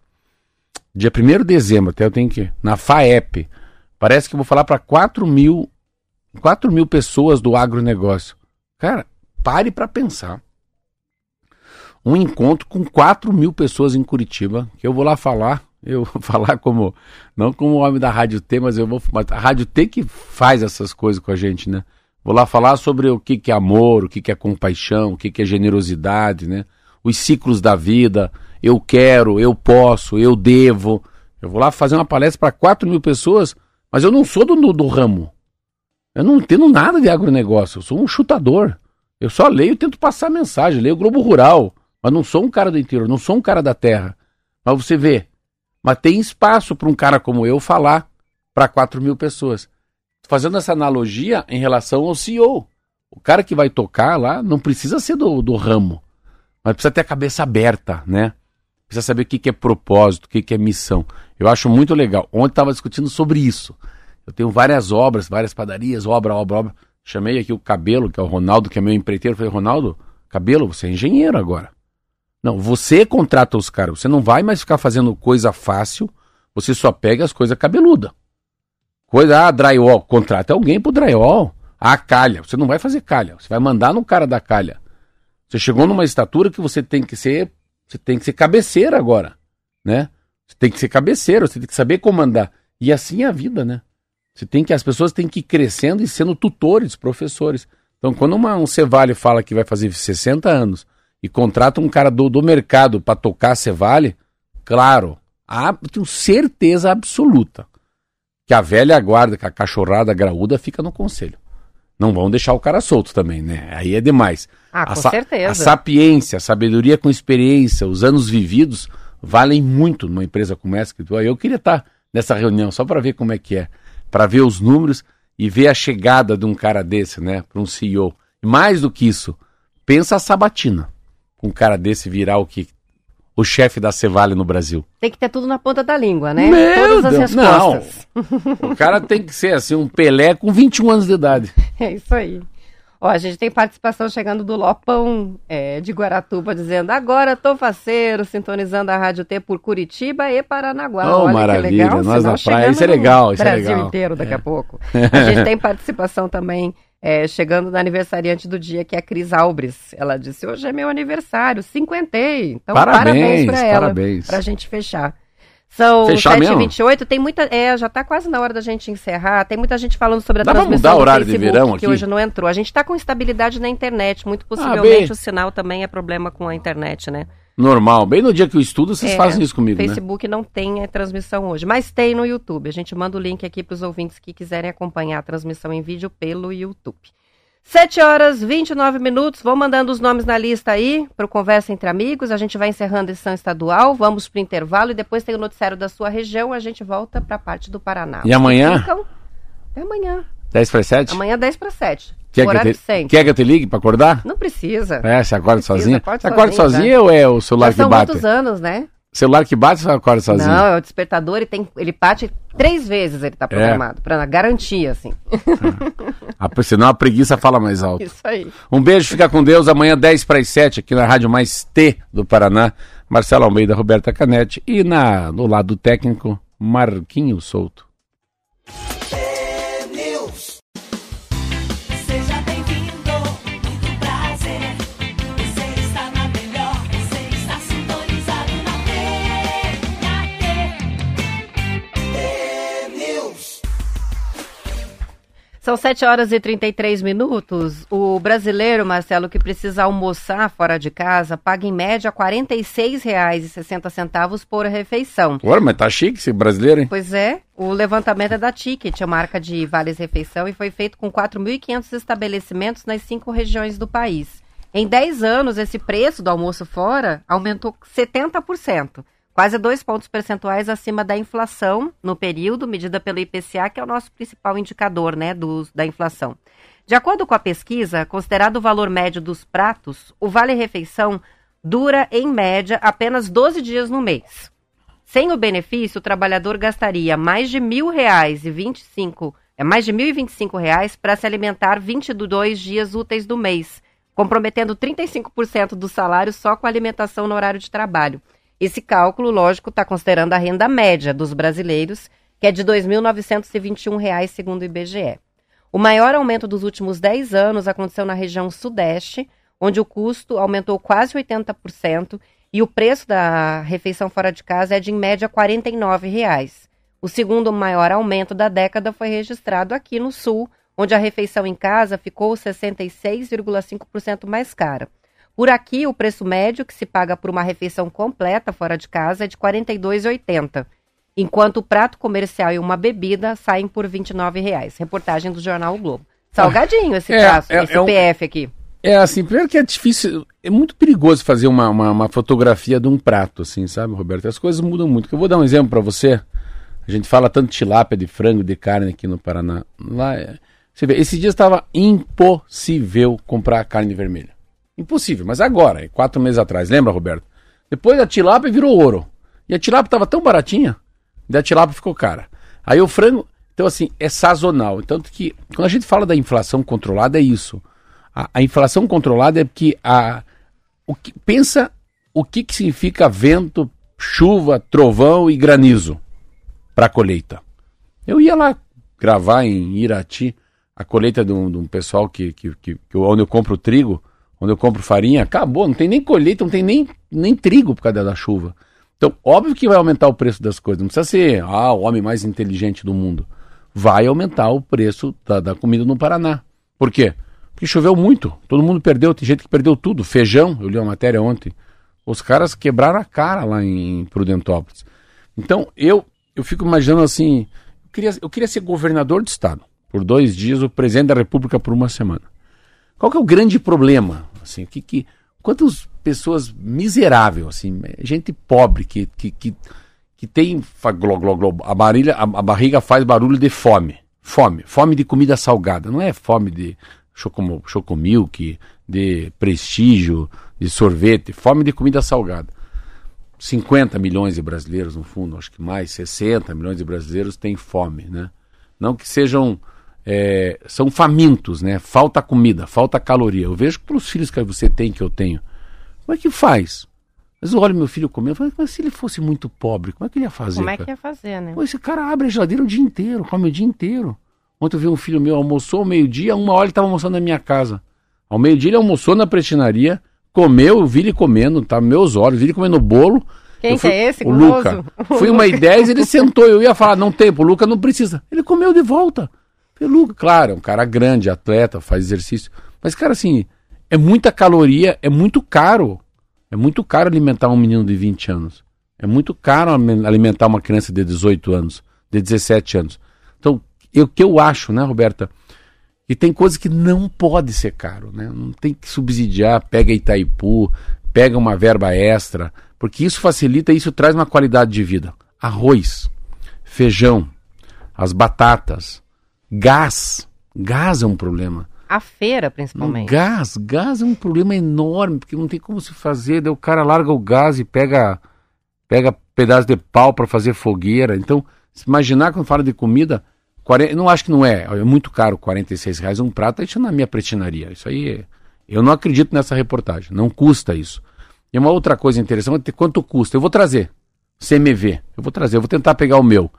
dia 1 de dezembro, até eu tenho que na FAEP, parece que eu vou falar para 4 mil, 4 mil pessoas do agronegócio. Cara, pare para pensar um encontro com 4 mil pessoas em Curitiba, que eu vou lá falar, eu vou falar como, não como homem da Rádio T, mas eu vou, a Rádio T que faz essas coisas com a gente, né? Vou lá falar sobre o que, é amor, o que, é compaixão, o que, que é generosidade, né? Os ciclos da vida, eu quero, eu posso, eu devo. Eu vou lá fazer uma palestra para 4 mil pessoas, mas eu não sou do, do ramo. Eu não entendo nada de agronegócio, eu sou um chutador. Eu só leio e tento passar mensagem, leio o Globo Rural, mas não sou um cara do interior, não sou um cara da terra. Mas você vê, mas tem espaço para um cara como eu falar para 4 mil pessoas. Fazendo essa analogia em relação ao CEO. O cara que vai tocar lá não precisa ser do, do ramo, mas precisa ter a cabeça aberta, né? Precisa saber o que, que é propósito, o que, que é missão. Eu acho muito legal. Ontem estava discutindo sobre isso. Eu tenho várias obras, várias padarias, obra, obra, obra. Chamei aqui o Cabelo, que é o Ronaldo, que é meu empreiteiro. Falei, Ronaldo, Cabelo, você é engenheiro agora. Não, você contrata os caras. Você não vai mais ficar fazendo coisa fácil. Você só pega as coisas cabeludas. Coisa, ah, drywall. Contrata alguém pro drywall. Ah, calha. Você não vai fazer calha. Você vai mandar no cara da calha. Você chegou numa estatura que você tem que ser. Você tem que ser cabeceira agora. Né? Você tem que ser cabeceira, você tem que saber comandar. E assim é a vida, né? Você tem que. As pessoas têm que ir crescendo e sendo tutores, professores. Então, quando uma, um Cevale fala que vai fazer 60 anos e contrata um cara do, do mercado para tocar Cevale, claro, a, tenho certeza absoluta que a velha guarda, que a cachorrada graúda fica no conselho. Não vão deixar o cara solto também, né? Aí é demais. Ah, a com certeza. A sapiência, a sabedoria com experiência, os anos vividos valem muito numa empresa como essa. Eu queria estar nessa reunião só para ver como é que é, para ver os números e ver a chegada de um cara desse, né, para um CEO. Mais do que isso, pensa a sabatina um cara desse virar o que o chefe da Cevale no Brasil. Tem que ter tudo na ponta da língua, né? Meu Todas as Deus, respostas. Não. o cara tem que ser assim, um Pelé com 21 anos de idade. É isso aí. Ó, a gente tem participação chegando do Lopão é, de Guaratuba, dizendo agora tô faceiro, sintonizando a Rádio T por Curitiba e Paranaguá. Oh, Olha maravilha, que legal, nós na praia, isso é legal, isso Brasil é legal. inteiro daqui é. a pouco. A gente tem participação também é, chegando na aniversariante do dia, que é a Cris Albres. Ela disse: Hoje é meu aniversário, cinquentei. Então, parabéns, parabéns para ela, para a gente fechar. São 7h28, tem muita. É, já está quase na hora da gente encerrar. Tem muita gente falando sobre a Dá transmissão mudar o horário Facebook, de verão que aqui? hoje não entrou. A gente está com instabilidade na internet. Muito possivelmente ah, o sinal também é problema com a internet, né? Normal. Bem no dia que eu estudo, vocês É, fazem isso comigo, né? Facebook não tem é, transmissão hoje, mas tem no YouTube. A gente manda o link aqui para os ouvintes que quiserem acompanhar a transmissão em vídeo pelo YouTube. 7 horas 29 minutos. Vão mandando os nomes na lista aí para o Conversa Entre Amigos. A gente vai encerrando a edição estadual. Vamos para o intervalo e depois tem o noticiário da sua região. A gente volta para a parte do Paraná. E amanhã? Ficam até amanhã. 10 para 7? Amanhã 10 para 7. Quer que, te, quer que eu te ligue pra acordar? Não precisa. É, você acorda Precisa, sozinha? Você acorda sozinha, sozinha ou é o celular Já que são bate? muitos anos, né? Celular que bate ou você acorda sozinho? Não, é o despertador e tem, ele bate três vezes ele É. tá programado, pra garantia, assim. A, senão a preguiça fala mais alto. Isso aí. Um beijo, fica com Deus. Amanhã 10 para as 7 aqui na Rádio Mais T do Paraná. Marcelo Almeida, Roberta Canete e na, no lado técnico, Marquinho Souto. São 7 horas e 33 minutos. O brasileiro, Marcelo, que precisa almoçar fora de casa, paga em média R$ 46,60 por refeição. Ora, mas tá chique esse brasileiro, hein? Pois é, o levantamento é da Ticket, a marca de Vales Refeição, e foi feito com 4.500 estabelecimentos nas cinco regiões do país. Em 10 anos, esse preço do almoço fora aumentou 70%, quase dois pontos percentuais acima da inflação no período, medida pelo IPCA, que é o nosso principal indicador né, do, da inflação. De acordo com a pesquisa, considerado o valor médio dos pratos, o Vale Refeição dura, em média, apenas 12 dias no mês. Sem o benefício, o trabalhador gastaria mais de mil reais e 25, é mais de mil e reais para se alimentar 22 dias úteis do mês, comprometendo 35% do salário só com alimentação no horário de trabalho. Esse cálculo, lógico, está considerando a renda média dos brasileiros, que é de 2.921 reais, segundo o IBGE. O maior aumento dos últimos 10 anos aconteceu na região sudeste, onde o custo aumentou quase 80% e o preço da refeição fora de casa é de, em média, 49 reais. O segundo maior aumento da década foi registrado aqui no sul, onde a refeição em casa ficou 66,5% mais cara. Por aqui, o preço médio que se paga por uma refeição completa fora de casa é de R$ 42,80, enquanto o prato comercial e uma bebida saem por 29 reais. Reportagem do jornal o Globo. Salgadinho esse É, traço, é- esse é um- PF aqui. É assim, primeiro que é difícil, é muito perigoso fazer uma, uma, uma fotografia de um prato, assim, sabe, Roberto? As coisas mudam muito. Eu vou dar um exemplo para você. A gente fala tanto de tilápia, de frango, de carne aqui no Paraná. Lá, é- você vê, esse dia estava impossível comprar carne vermelha. Impossível, mas agora, quatro meses atrás, lembra, Roberto? Depois a tilápia virou ouro. E a tilápia estava tão baratinha, e a tilápia ficou cara. Aí o frango, então assim, é sazonal. Tanto que, quando a gente fala da inflação controlada, é isso. A, a inflação controlada é porque a, o que, pensa o que, que significa vento, chuva, trovão e granizo para a colheita. Eu ia lá gravar em Irati a colheita de um, de um pessoal que, que, que onde eu compro trigo, onde eu compro farinha, acabou, não tem nem colheita, não tem nem, nem trigo por causa da chuva. Então, óbvio que vai aumentar o preço das coisas. Não precisa ser ah, o homem mais inteligente do mundo. Vai aumentar o preço da, da comida no Paraná. Por quê? Porque choveu muito. Todo mundo perdeu. Tem gente que perdeu tudo. Feijão, eu li uma matéria ontem. Os caras quebraram a cara lá em Prudentópolis. Então, eu, eu fico imaginando assim: eu queria, eu queria ser governador do estado por dois dias, o presidente da República por uma semana. Qual que é o grande problema? Assim, que, que, quantas pessoas miseráveis, assim, gente pobre que, que, que, que tem glo, glo, glo, a, barriga, a, a barriga faz barulho de fome. Fome. Fome de comida salgada. Não é fome de chocomilk, de prestígio, de sorvete. Fome de comida salgada. 50 milhões de brasileiros, no fundo, acho que mais, 60 milhões de brasileiros têm fome, né? Não que sejam. É, são famintos, né? Falta comida, falta caloria. Eu vejo pelos filhos que você tem, que eu tenho. Como é que faz? Mas eu olho meu filho comendo, eu falo, mas se ele fosse muito pobre, como é que ele ia fazer? Como é que ia fazer, né? Pô, esse cara abre a geladeira o dia inteiro, come o dia inteiro. Ontem eu vi um filho meu, almoçou ao meio-dia, uma hora ele estava almoçando na minha casa. Ao meio-dia ele almoçou na prestinaria, comeu, eu vi ele comendo, tá meus olhos, vi ele comendo bolo. Quem Eu que fui- é esse, O guloso? Luca. Fui uma e dez, ele sentou, eu ia falar, não tem, o Luca não precisa. Ele comeu de volta. Luca, claro, é um cara grande, atleta, faz exercício. Mas, cara, assim, é muita caloria, é muito caro. É muito caro alimentar um menino de 20 anos. É muito caro alime- alimentar uma criança de 18 anos, de 17 anos. Então, o que eu acho, né, Roberta? E tem coisas que não pode ser caro, né? Não tem que subsidiar, pega Itaipu, pega uma verba extra, porque isso facilita, isso traz uma qualidade de vida. Arroz, feijão, as batatas, gás. Gás é um problema. A feira, principalmente. gás, gás é um problema enorme, porque não tem como se fazer, daí o cara larga o gás e pega pega pedaço de pau para fazer fogueira. Então, se imaginar quando fala de comida, 40, eu não acho que não é, é muito caro, 46 reais um prato, isso na minha pretinaria. Isso aí, é- eu não acredito nessa reportagem, não custa isso. E uma outra coisa interessante é quanto custa. Eu vou trazer, CMV, eu vou trazer, eu vou tentar pegar o meu.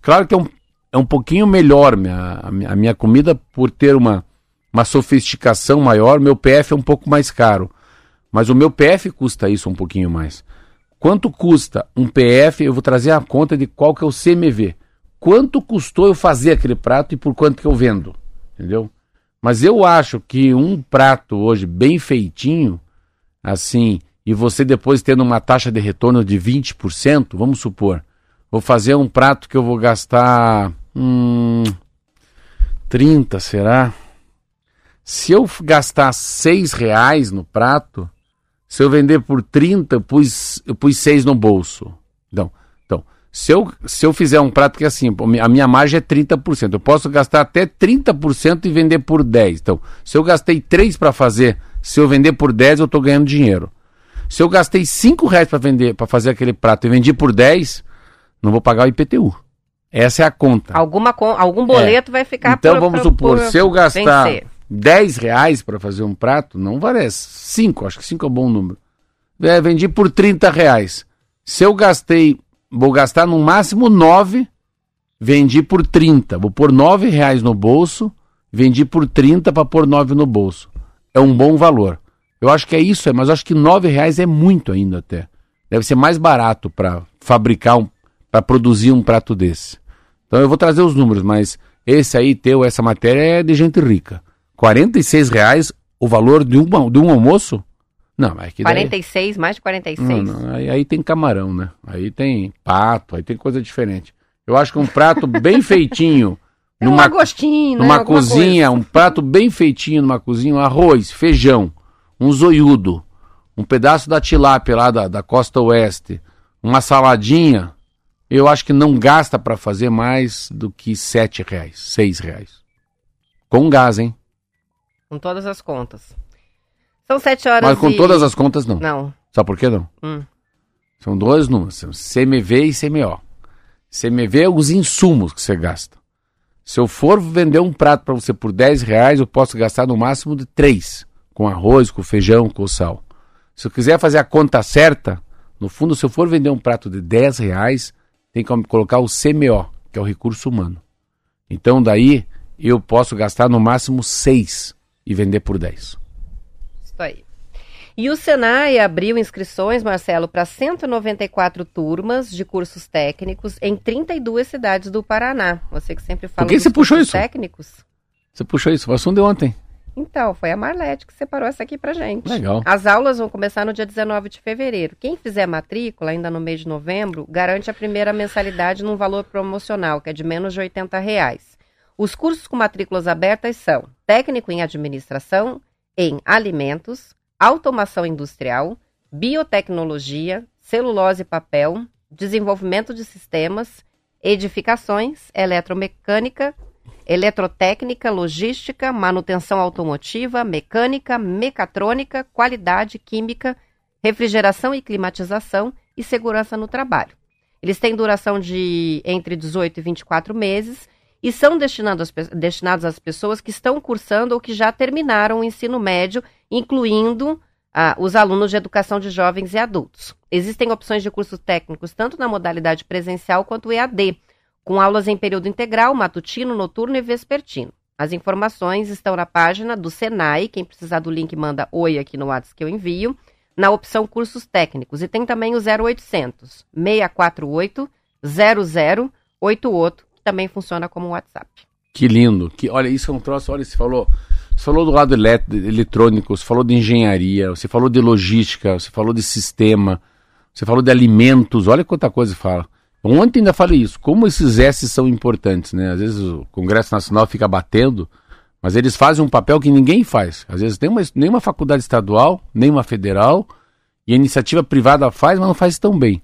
Claro que é um, é um pouquinho melhor minha, a, minha, comida por ter uma, uma sofisticação maior, meu PF é um pouco mais caro. Mas o meu PF custa isso um pouquinho mais. Quanto custa um PF? Eu vou trazer a conta de qual que é o CMV. Quanto custou eu fazer aquele prato e por quanto que eu vendo? Entendeu? Mas eu acho que um prato hoje bem feitinho, assim, e você depois tendo uma taxa de retorno de 20%, vamos supor, vou fazer um prato que eu vou gastar hum, 30, será? Se eu gastar 6 reais no prato, se eu vender por 30, eu pus, eu pus 6 no bolso. Então, então se, eu, se eu fizer um prato que é assim, a minha margem é 30%, eu posso gastar até 30% e vender por 10. Então, se eu gastei 3 para fazer, se eu vender por 10, eu estou ganhando dinheiro. Se eu gastei 5 reais para para fazer aquele prato e vendi por 10, não vou pagar o IPTU. Essa é a conta. Alguma, algum boleto vai ficar Então por- vamos por- supor, por se eu gastar vencer. 10 reais para fazer um prato, não vale 5, acho que 5 é um bom número. É, vendi por 30 reais. Se eu gastei, vou gastar no máximo 9, vendi por 30. Vou pôr 9 reais no bolso, vendi por 30 para pôr 9 no bolso. É um bom valor. Eu acho que é isso, é, mas acho que 9 reais é muito ainda até. Deve ser mais barato para fabricar, um, para produzir um prato desse. Então eu vou trazer os números, mas esse aí teu, essa matéria é de gente rica. 46 reais o valor de um, de um almoço? Não, mas que daí... 46, mais de 46. Não, não, aí, aí tem camarão, né? Aí tem pato, aí tem coisa diferente. Eu acho que um prato bem feitinho, É um numa, agostinho, né? numa cozinha, um prato bem feitinho numa cozinha, um arroz, feijão, um zoiudo, um pedaço da tilápia lá da, da costa oeste, uma saladinha, eu acho que não gasta para fazer mais do que sete reais, seis reais. Com gás, hein? Com todas as contas. São 7 horas Mas com e... todas as contas, não. Não. Sabe por que não? Hum. São dois números, são CMV e CMO. CMV é os insumos que você gasta. Se eu for vender um prato para você por 10 reais, eu posso gastar no máximo de 3, com arroz, com feijão, com sal. Se eu quiser fazer a conta certa, no fundo, se eu for vender um prato de 10 reais, tem que colocar o CMO, que é o recurso humano. Então, daí, eu posso gastar no máximo 6 e vender por 10. Isso aí. E o Senai abriu inscrições, Marcelo, para 194 turmas de cursos técnicos em 32 cidades do Paraná. Você que sempre fala Por que você puxou isso? técnicos. Você puxou isso, o assunto de ontem. Então, foi a Marlete que separou essa aqui pra gente. Legal. As aulas vão começar no dia 19 de fevereiro. Quem fizer matrícula ainda no mês de novembro, garante a primeira mensalidade num valor promocional, que é de menos de 80 reais. Os cursos com matrículas abertas são técnico em administração, em alimentos, automação industrial, biotecnologia, celulose e papel, desenvolvimento de sistemas, edificações, eletromecânica, eletrotécnica, logística, manutenção automotiva, mecânica, mecatrônica, qualidade, química, refrigeração e climatização e segurança no trabalho. Eles têm duração de entre 18 e 24 meses e são destinados destinados às pessoas que estão cursando ou que já terminaram o ensino médio, incluindo ah, os alunos de educação de jovens e adultos. Existem opções de cursos técnicos tanto na modalidade presencial quanto EAD, com aulas em período integral, matutino, noturno e vespertino. As informações estão na página do Senai. Quem precisar do link, manda oi aqui no WhatsApp que eu envio. Na opção cursos técnicos. E tem também o 0800 648 0088, que também funciona como WhatsApp. Que lindo. Que, olha, isso é um troço, olha, você falou Você falou do lado elé- eletrônico, você falou de engenharia, você falou de logística, você falou de sistema, você falou de alimentos, olha quanta coisa fala. Ontem ainda falei isso, como esses S são importantes, né? Às vezes o Congresso Nacional fica batendo, mas eles fazem um papel que ninguém faz. Às vezes nenhuma, nenhuma faculdade estadual, nenhuma federal, e a iniciativa privada faz, mas não faz tão bem.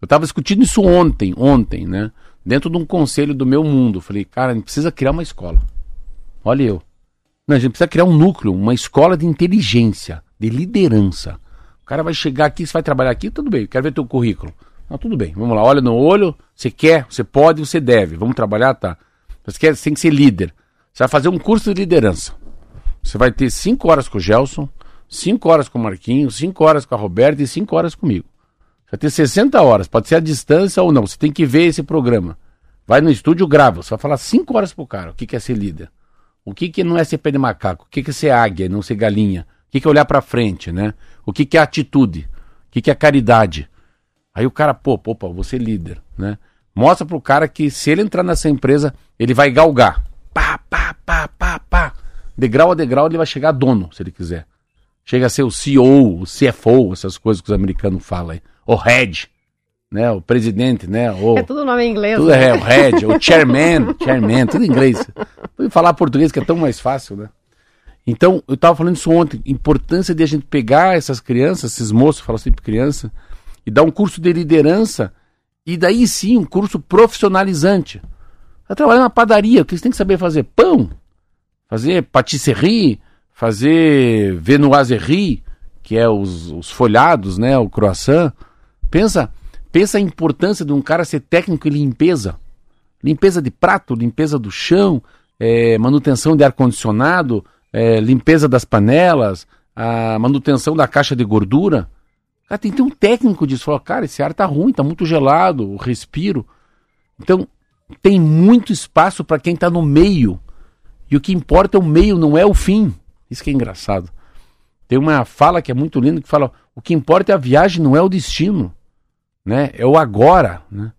Eu estava discutindo isso ontem, ontem, né? Dentro de um conselho do meu mundo. Falei, cara, a gente precisa criar uma escola. Olha eu. Não, a gente precisa criar um núcleo, uma escola de inteligência, de liderança. O cara vai chegar aqui, você vai trabalhar aqui, tudo bem, quero ver teu currículo. Tudo bem, vamos lá, olha no olho, você quer, você pode, você deve. Vamos trabalhar, tá. Você, quer, você tem que ser líder. Você vai fazer um curso de liderança. Você vai ter cinco horas com o Gelson, cinco horas com o Marquinhos, cinco horas com a Roberta e cinco horas comigo. Você vai ter 60 horas, pode ser à distância ou não. Você tem que ver esse programa. Vai no estúdio, grava. Você vai falar cinco horas pro cara o que é ser líder. O que, que não é ser pé de macaco? O que, que é ser águia, não ser galinha? O que, que é olhar pra frente, né? O que, que é atitude? O que, que é caridade? Aí o cara, pô, pô, pô, vou ser líder, né? Mostra pro cara que se ele entrar nessa empresa, ele vai galgar. Pá, pá, pá, pá, pá. Degrau a degrau ele vai chegar dono, se ele quiser. Chega a ser o CEO, o CFO, essas coisas que os americanos falam aí. O head, né? O presidente, né? O... É tudo nome em inglês. Tudo né? é, o head, o chairman, chairman, tudo em inglês. Pode falar português que é tão mais fácil, né? Então, eu estava falando isso ontem, importância de a gente pegar essas crianças, esses moços, falam sempre criança, e dar um curso de liderança, e daí sim um curso profissionalizante. Vai trabalhar na padaria, o que você tem que saber fazer? Pão, fazer patisserie, fazer viennoiserie, que é os, os folhados, né, o croissant. Pensa, pensa a importância de um cara ser técnico em limpeza. Limpeza de prato, limpeza do chão, eh, manutenção de ar-condicionado, eh, limpeza das panelas, a manutenção da caixa de gordura. Cara, tem que ter um técnico disso. Fala, cara, esse ar tá ruim, tá muito gelado, o respiro. Então, tem muito espaço para quem tá no meio. E o que importa é o meio, não é o fim. Isso que é engraçado. Tem uma fala que é muito linda que fala: o que importa é a viagem, não é o destino. Né? É o agora. Né?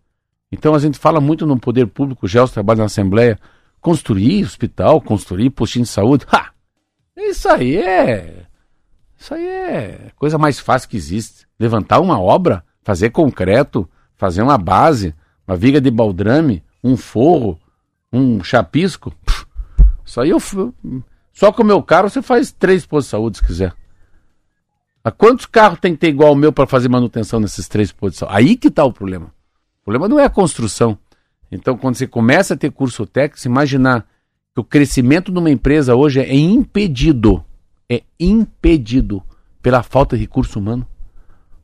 Então a gente fala muito no poder público, o Gelson trabalha na Assembleia, construir hospital, construir postinho de saúde. Ha! Isso aí é. Isso aí é a coisa mais fácil que existe. Levantar uma obra, fazer concreto, fazer uma base, uma viga de baldrame, um forro, um chapisco. Isso aí eu. Só com o meu carro você faz três postos de saúde se quiser. Mas quantos carros tem que ter igual o meu para fazer manutenção nesses três postos de saúde? Aí que está o problema. O problema não é a construção. Então, quando você começa a ter curso técnico, se imaginar que o crescimento de uma empresa hoje é impedido. É impedido pela falta de recurso humano.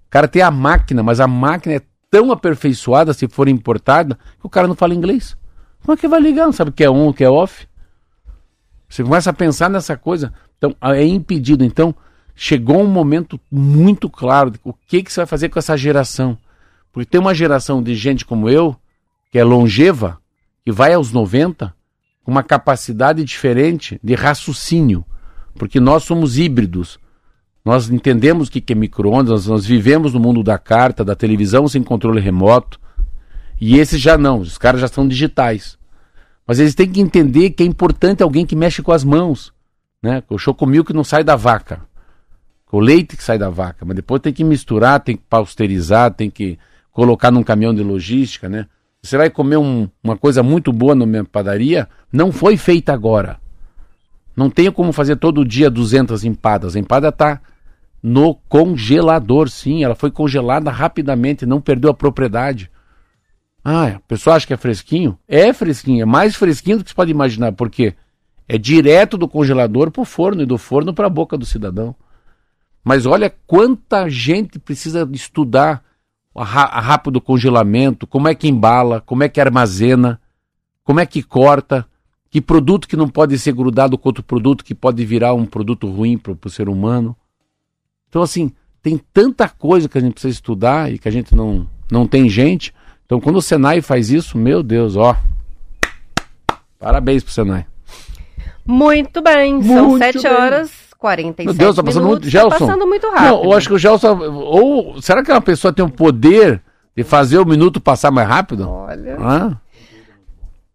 O cara tem a máquina, mas a máquina é tão aperfeiçoada, se for importada, que o cara não fala inglês. Como é que vai ligar? Não sabe o que é on, o que é off? Você começa a pensar nessa coisa. Então, é impedido. Então, chegou um momento muito claro de o que, que você vai fazer com essa geração. Porque tem uma geração de gente como eu, que é longeva, que vai aos 90, com uma capacidade diferente de raciocínio. Porque nós somos híbridos. Nós entendemos o que é micro-ondas, nós vivemos no mundo da carta, da televisão sem controle remoto. E esses já não, os caras já são digitais. Mas eles têm que entender que é importante alguém que mexe com as mãos. Né? O chocomil que não sai da vaca. O leite que sai da vaca. Mas depois tem que misturar, tem que pasteurizar, tem que colocar num caminhão de logística. Né? Você vai comer um- uma coisa muito boa na minha padaria, não foi feita agora. Não tenho como fazer todo dia 200 empadas. A empada está no congelador, sim. Ela foi congelada rapidamente, não perdeu a propriedade. Ah, a pessoa acha que é fresquinho? É fresquinho, é mais fresquinho do que você pode imaginar, porque é direto do congelador para o forno e do forno para a boca do cidadão. Mas olha quanta gente precisa estudar a rápido congelamento, como é que embala, como é que armazena, como é que corta, que produto que não pode ser grudado com outro produto que pode virar um produto ruim para o ser humano. Então, assim, tem tanta coisa que a gente precisa estudar e que a gente não, não tem gente. Então, quando o Senai faz isso, meu Deus, ó. Parabéns pro Senai. Muito bem, são Muito 7 bem. horas 47 Meu Deus, tá passando minutos. muito. Gelson. Tá passando muito rápido. Não, eu acho que o Gelson. Ou será que uma pessoa tem o poder de fazer o minuto passar mais rápido? Olha, Hã?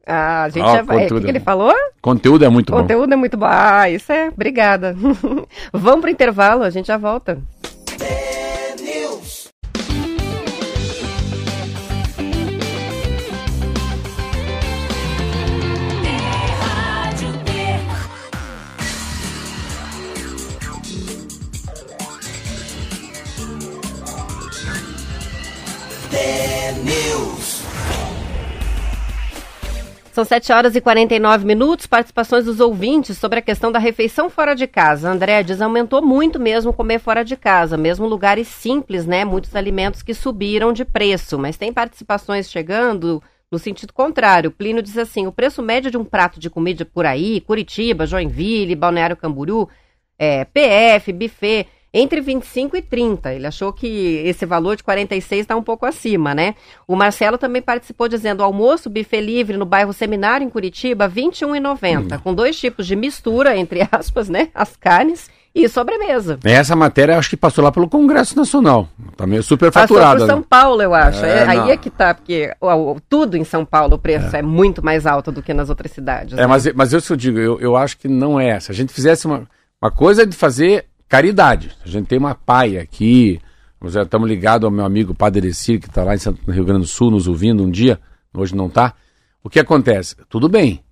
Ah, a gente Ó, já vai. O que, conteúdo que é ele bom. falou? Conteúdo é muito bom. Conteúdo é muito bom. Ah, isso é. Obrigada. Vamos pro intervalo, a gente já volta. News. Rádio T. T News. São 7 horas e 49 minutos. Participações dos ouvintes sobre a questão da refeição fora de casa. André diz aumentou muito mesmo comer fora de casa, mesmo lugares simples, né? Muitos alimentos que subiram de preço. Mas tem participações chegando no sentido contrário. Plínio diz assim: o preço médio de um prato de comida por aí, Curitiba, Joinville, Balneário Camboriú, é, PF, buffet, entre 25 e 30. Ele achou que esse valor de 46 está um pouco acima, né? O Marcelo também participou dizendo almoço buffet livre no bairro Seminário em Curitiba, R$ 21,90, com dois tipos de mistura, entre aspas, né? As carnes e sobremesa. Essa matéria acho que passou lá pelo Congresso Nacional. Tá meio super Passou faturada. por São né? Paulo, eu acho. É, É, aí é que tá, porque ó, tudo em São Paulo o preço é, muito mais alto do que nas outras cidades. É, né? mas, mas eu, eu digo, eu, eu acho que não é. Se a gente fizesse uma, uma coisa é de fazer caridade. A gente tem uma paia aqui, nós já estamos ligados ao meu amigo PadreEcir, que está lá no Rio Grande do Sul, nos ouvindo um dia, hoje não está. O que acontece? Tudo bem,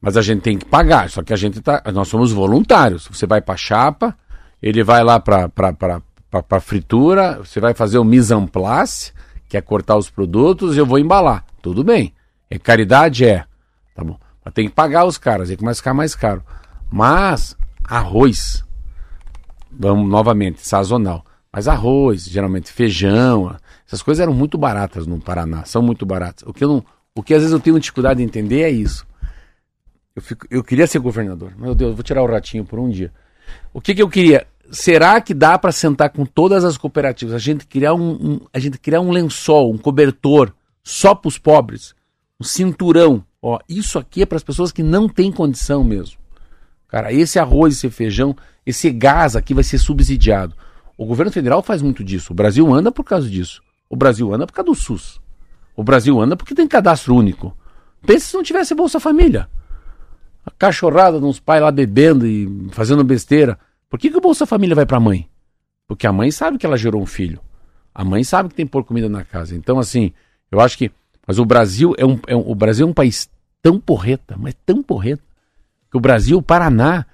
mas a gente tem que pagar, só que a gente tá, nós somos voluntários. Você vai para chapa, ele vai lá para para fritura, você vai fazer o mise en place, que é cortar os produtos, e eu vou embalar. Tudo bem. É caridade? É. Tá bom. Mas tem que pagar os caras, aí começa a ficar mais caro. Mas arroz, vamos novamente, sazonal. Mas arroz, geralmente feijão, essas coisas eram muito baratas no Paraná, são muito baratas. O que, eu não, o que às vezes eu tenho dificuldade de entender é isso. Eu, fico, eu queria ser governador. Meu Deus, eu vou tirar o ratinho por um dia. O que, que eu queria? Será que dá para sentar com todas as cooperativas? A gente criar um, um- a gente criar um lençol, um cobertor só para os pobres, um cinturão. Ó, isso aqui é para as pessoas que não têm condição mesmo. Cara, esse arroz, esse feijão, esse gás aqui vai ser subsidiado. O governo federal faz muito disso. O Brasil anda por causa disso. O Brasil anda por causa do SUS. O Brasil anda porque tem cadastro único. Pensa se não tivesse Bolsa Família. A cachorrada de uns pais lá bebendo e fazendo besteira. Por que, que o Bolsa Família vai pra mãe? Porque a mãe sabe que ela gerou um filho. A mãe sabe que tem que pôr comida na casa. Então, assim, eu acho que. Mas o Brasil é um, é um- o Brasil é um país tão porreta, mas tão porreta, que o Brasil, o Paraná,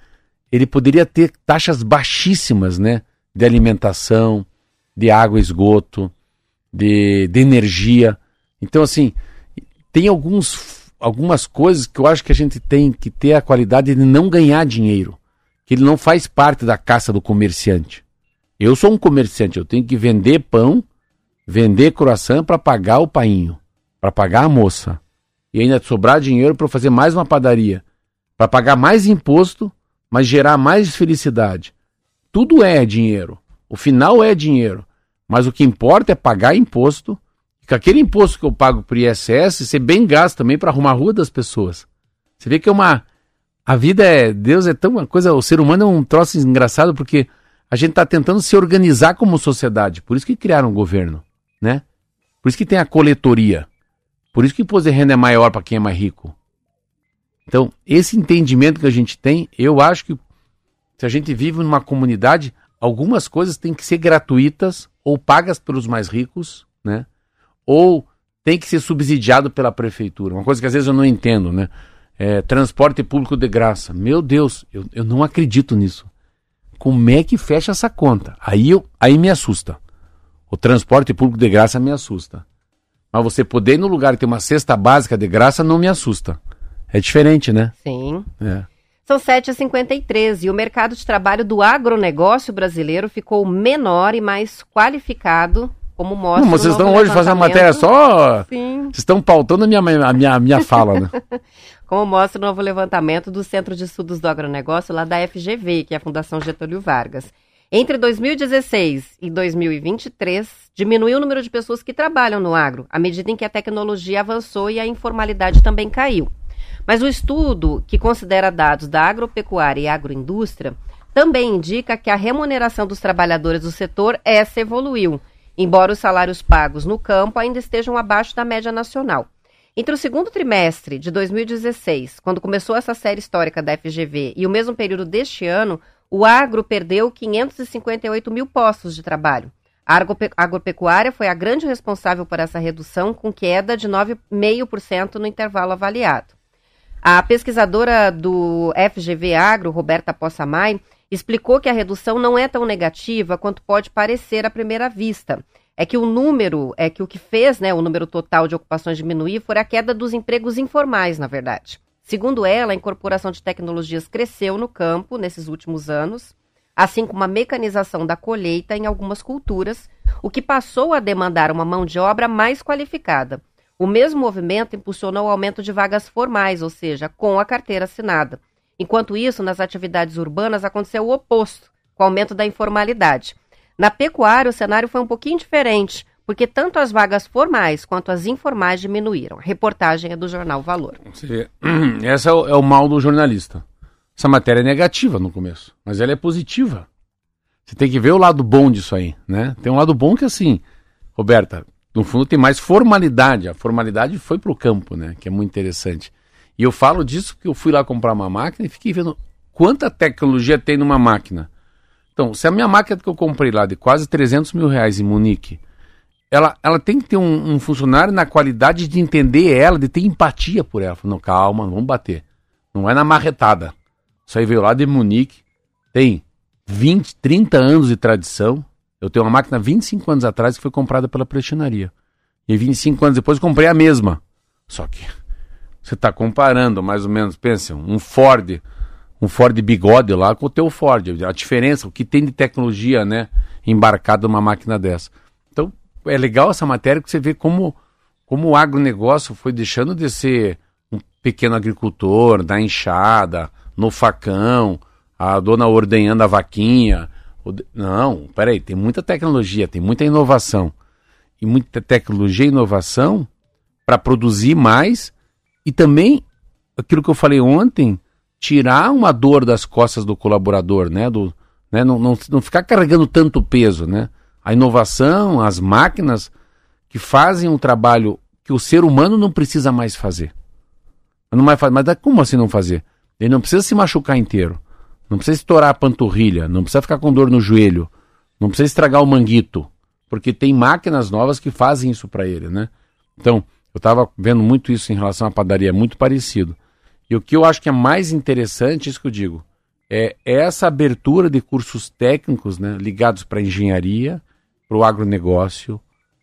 ele poderia ter taxas baixíssimas, né? De alimentação, de água esgoto, de, de energia. Então, assim, tem alguns, algumas coisas que eu acho que a gente tem que ter a qualidade de não ganhar dinheiro. Que ele não faz parte da caça do comerciante. Eu sou um comerciante, eu tenho que vender pão, vender croissant para pagar o painho, para pagar a moça. E ainda sobrar dinheiro para fazer mais uma padaria, para pagar mais imposto, mas gerar mais felicidade. Tudo é dinheiro. O final é dinheiro. Mas o que importa é pagar imposto. E com aquele imposto que eu pago pro ISS, ser bem gasto também para arrumar a rua das pessoas. Você vê que é uma. A vida é. Deus é tão uma coisa. O ser humano é um troço engraçado porque a gente está tentando se organizar como sociedade. Por isso que criaram o governo. Né? Por isso que tem a coletoria. Por isso que o imposto de renda é maior para quem é mais rico. Então, esse entendimento que a gente tem, eu acho que se a gente vive numa comunidade, algumas coisas têm que ser gratuitas ou pagas pelos mais ricos, né? Ou tem que ser subsidiado pela prefeitura. Uma coisa que às vezes eu não entendo, né? É, transporte público de graça. Meu Deus, eu, eu não acredito nisso. Como é que fecha essa conta? Aí, eu, aí me assusta. O transporte público de graça me assusta. Mas você poder ir no lugar ter uma cesta básica de graça não me assusta. É diferente, né? Sim. É. São 7h53 e o mercado de trabalho do agronegócio brasileiro ficou menor e mais qualificado, como mostra Não, mas vocês estão hoje fazendo a matéria só. Sim, Vocês estão pautando a minha, a minha, a minha fala, né? como mostra o novo levantamento do Centro de Estudos do Agronegócio lá da FGV, que é a Fundação Getúlio Vargas. Entre 2016 e 2023, diminuiu o número de pessoas que trabalham no agro, à medida em que a tecnologia avançou e a informalidade também caiu. Mas o estudo, que considera dados da agropecuária e agroindústria, também indica que a remuneração dos trabalhadores do setor essa evoluiu, embora os salários pagos no campo ainda estejam abaixo da média nacional. Entre o segundo trimestre de 2016, quando começou essa série histórica da FGV, e o mesmo período deste ano, o agro perdeu 558 mil postos de trabalho. A agrope- agropecuária foi a grande responsável por essa redução, com queda de 9,5% no intervalo avaliado. A pesquisadora do FGV Agro, Roberta Possamay, explicou que a redução não é tão negativa quanto pode parecer à primeira vista. É que o número, é que o que fez né, o número total de ocupações diminuir foi a queda dos empregos informais, na verdade. Segundo ela, a incorporação de tecnologias cresceu no campo nesses últimos anos, assim como a mecanização da colheita em algumas culturas, o que passou a demandar uma mão de obra mais qualificada. O mesmo movimento impulsionou o aumento de vagas formais, ou seja, com a carteira assinada. Enquanto isso, nas atividades urbanas aconteceu o oposto, com o aumento da informalidade. Na pecuária, o cenário foi um pouquinho diferente, porque tanto as vagas formais quanto as informais diminuíram. A reportagem é do jornal Valor. Esse é o, é o mal do jornalista. Essa matéria é negativa no começo, mas ela é positiva. Você tem que ver o lado bom disso aí, né? Tem um lado bom que assim, Roberta, no fundo tem mais formalidade. A formalidade foi pro campo, né? Que é muito interessante. E eu falo disso porque eu fui lá comprar uma máquina e fiquei vendo quanta tecnologia tem numa máquina. Então, se a minha máquina que eu comprei lá de quase 300 mil reais em Munique, ela, ela tem que ter um, um funcionário na qualidade de entender ela, de ter empatia por ela. Não, calma, vamos bater. Não é na marretada. Isso aí veio lá de Munique, tem 20, 30 anos de tradição. Eu tenho uma máquina 25 anos atrás que foi comprada pela prestinaria. E 25 anos depois comprei a mesma. Só que você está comparando mais ou menos, pensa, um Ford, um Ford bigode lá com o teu Ford. A diferença, o que tem de tecnologia, né, embarcado numa máquina dessa. Então, é legal essa matéria que você vê como, como o agronegócio foi deixando de ser um pequeno agricultor, da enxada, no facão, a dona ordenhando a vaquinha. Não, peraí, tem muita tecnologia, tem muita inovação. E muita tecnologia e inovação para produzir mais e também aquilo que eu falei ontem, tirar uma dor das costas do colaborador, né? Do, né? Não, não, não ficar carregando tanto peso, né? A inovação, as máquinas que fazem um trabalho que o ser humano não precisa mais fazer. Não mais faz, mas como assim não fazer? Ele não precisa se machucar inteiro. Não precisa estourar a panturrilha, não precisa ficar com dor no joelho, não precisa estragar o manguito, porque tem máquinas novas que fazem isso para ele, né? Então, eu estava vendo muito isso em relação à padaria, muito parecido. E o que eu acho que é mais interessante, isso que eu digo, é essa abertura de cursos técnicos, né, ligados para engenharia, para o agronegócio,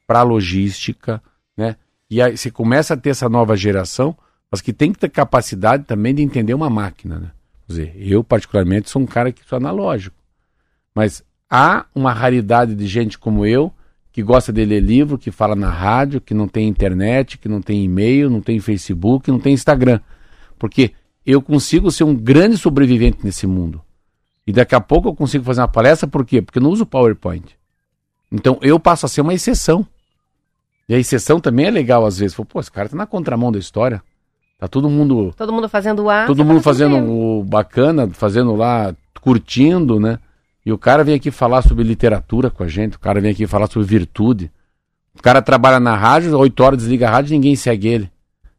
para a logística, né? E aí você começa a ter essa nova geração, mas que tem que ter capacidade também de entender uma máquina, né? Dizer, eu particularmente sou um cara que sou analógico, mas há uma raridade de gente como eu que gosta de ler livro, que fala na rádio, que não tem internet, que não tem e-mail, não tem Facebook, não tem Instagram. Porque eu consigo ser um grande sobrevivente nesse mundo. E daqui a pouco eu consigo fazer uma palestra, por quê? Porque eu não uso PowerPoint. Então eu passo a ser uma exceção. E a exceção também é legal às vezes. Pô, esse cara tá na contramão da história. Tá todo mundo Todo mundo fazendo A. todo você mundo fazendo o bacana, fazendo lá, curtindo, né? E o cara vem aqui falar sobre literatura com a gente, o cara vem aqui falar sobre virtude. O cara trabalha na rádio, 8 horas desliga a rádio ninguém segue ele.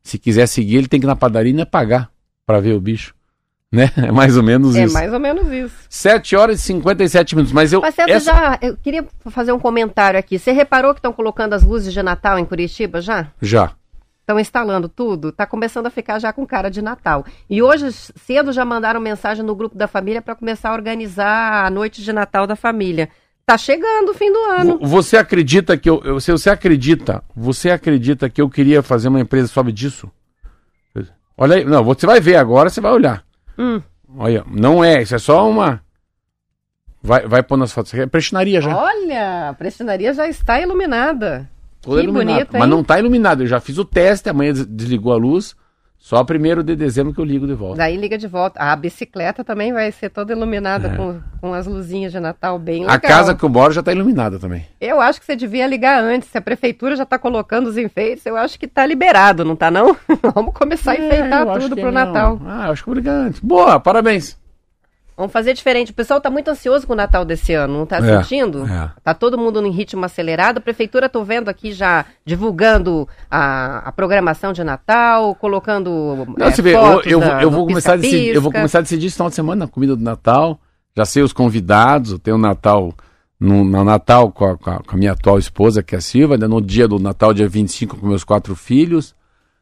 Se quiser seguir, ele tem que ir na padaria e é pagar pra ver o bicho. Né? É mais ou menos É isso. mais ou menos isso. 7 horas e 57 minutos. Mas eu. Mas essa- já. Eu queria fazer um comentário aqui. Você reparou que estão colocando as luzes de Natal em Curitiba já? Já. Estão instalando tudo? Tá começando a ficar já com cara de Natal. E hoje cedo já mandaram mensagem no grupo da família para começar a organizar a noite de Natal da família. Tá chegando o fim do ano. Vo- Você acredita que eu. Se você acredita, você acredita que eu queria fazer uma empresa só disso? Olha aí. Não, você vai ver agora, você vai olhar. Hum. Olha, não é, isso é só uma. Vai, vai pôr nas fotos. É prestinaria já. Olha, a prestinaria já está iluminada. Toda que iluminada. bonito? Mas não tá iluminado. Eu já fiz o teste, amanhã des- desligou a luz. Só primeiro de dezembro que eu ligo de volta. Daí liga de volta. A bicicleta também vai ser toda iluminada com, com as luzinhas de Natal bem legal. É. A casa que eu moro já tá iluminada também. Eu acho que você devia ligar antes. Se a prefeitura já está colocando os enfeites, eu acho que está liberado, não tá não? Vamos começar a enfeitar É, tudo que pro não. Natal. Ah, eu acho que obrigado. Boa, parabéns. Vamos fazer diferente. O pessoal tá muito ansioso com o Natal desse ano, não tá É, sentindo? é. Tá todo mundo em ritmo acelerado. A prefeitura, tô vendo aqui já divulgando a, a programação de Natal, colocando Não, é, vê, eu, fotos eu, da- eu vou começar a decidir, eu vou começar a decidir esse final de semana na comida do Natal. Já sei os convidados, eu tenho o Natal no, no Natal com a, com a- com a minha atual esposa, que é a Silva, ainda no dia do Natal, dia 25, com meus quatro filhos.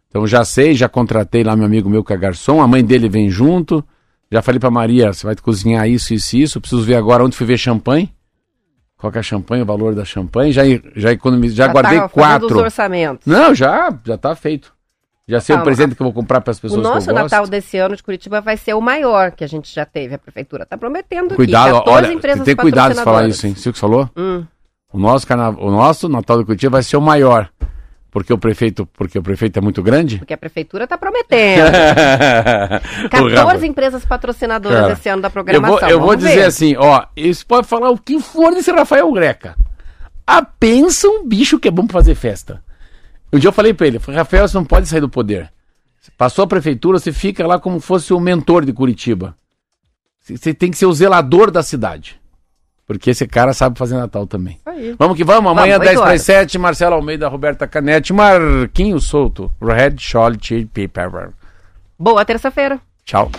Então já sei, já contratei lá meu amigo meu que é garçom, a mãe dele vem junto. Já falei pra Maria, você vai cozinhar isso, isso, e isso. Preciso ver agora onde fui ver champanhe. Qual que é a champanhe, o valor da champanhe. Já, já economizei, já, guardei tá fazendo quatro. os orçamentos. Não, já, já tá feito. Já sei Tá, o presente que eu vou comprar para as O pessoas nosso que eu gosto. Natal desse ano de Curitiba vai ser o maior que a gente já teve. A prefeitura tá prometendo Cuidado, aqui. 14 olha, empresas tem cuidado de falar isso, hein? Silvio falou? Hum. O nosso, o nosso Natal de Curitiba vai ser o maior. Porque o prefeito, porque o prefeito é muito grande? Porque a prefeitura tá prometendo. O 14 Rafa- empresas patrocinadoras Cara, esse ano da Eu programação. vou, eu vou dizer ver. assim, ó, isso pode falar o que for desse Rafael Greca. A pensa um bicho que é bom pra fazer festa. Um dia eu falei pra ele, Rafael, você não pode sair do poder. Passou a prefeitura, você fica lá como fosse o mentor de Curitiba. Você- Você tem que ser o zelador da cidade. Porque esse cara sabe fazer Natal também. Aí. Vamos que vamos, amanhã Vamos, 10 oito para horas. 7, Marcelo Almeida, Roberta Canete, Marquinhos Souto, Red Chili Pepper. Boa terça-feira. Tchau.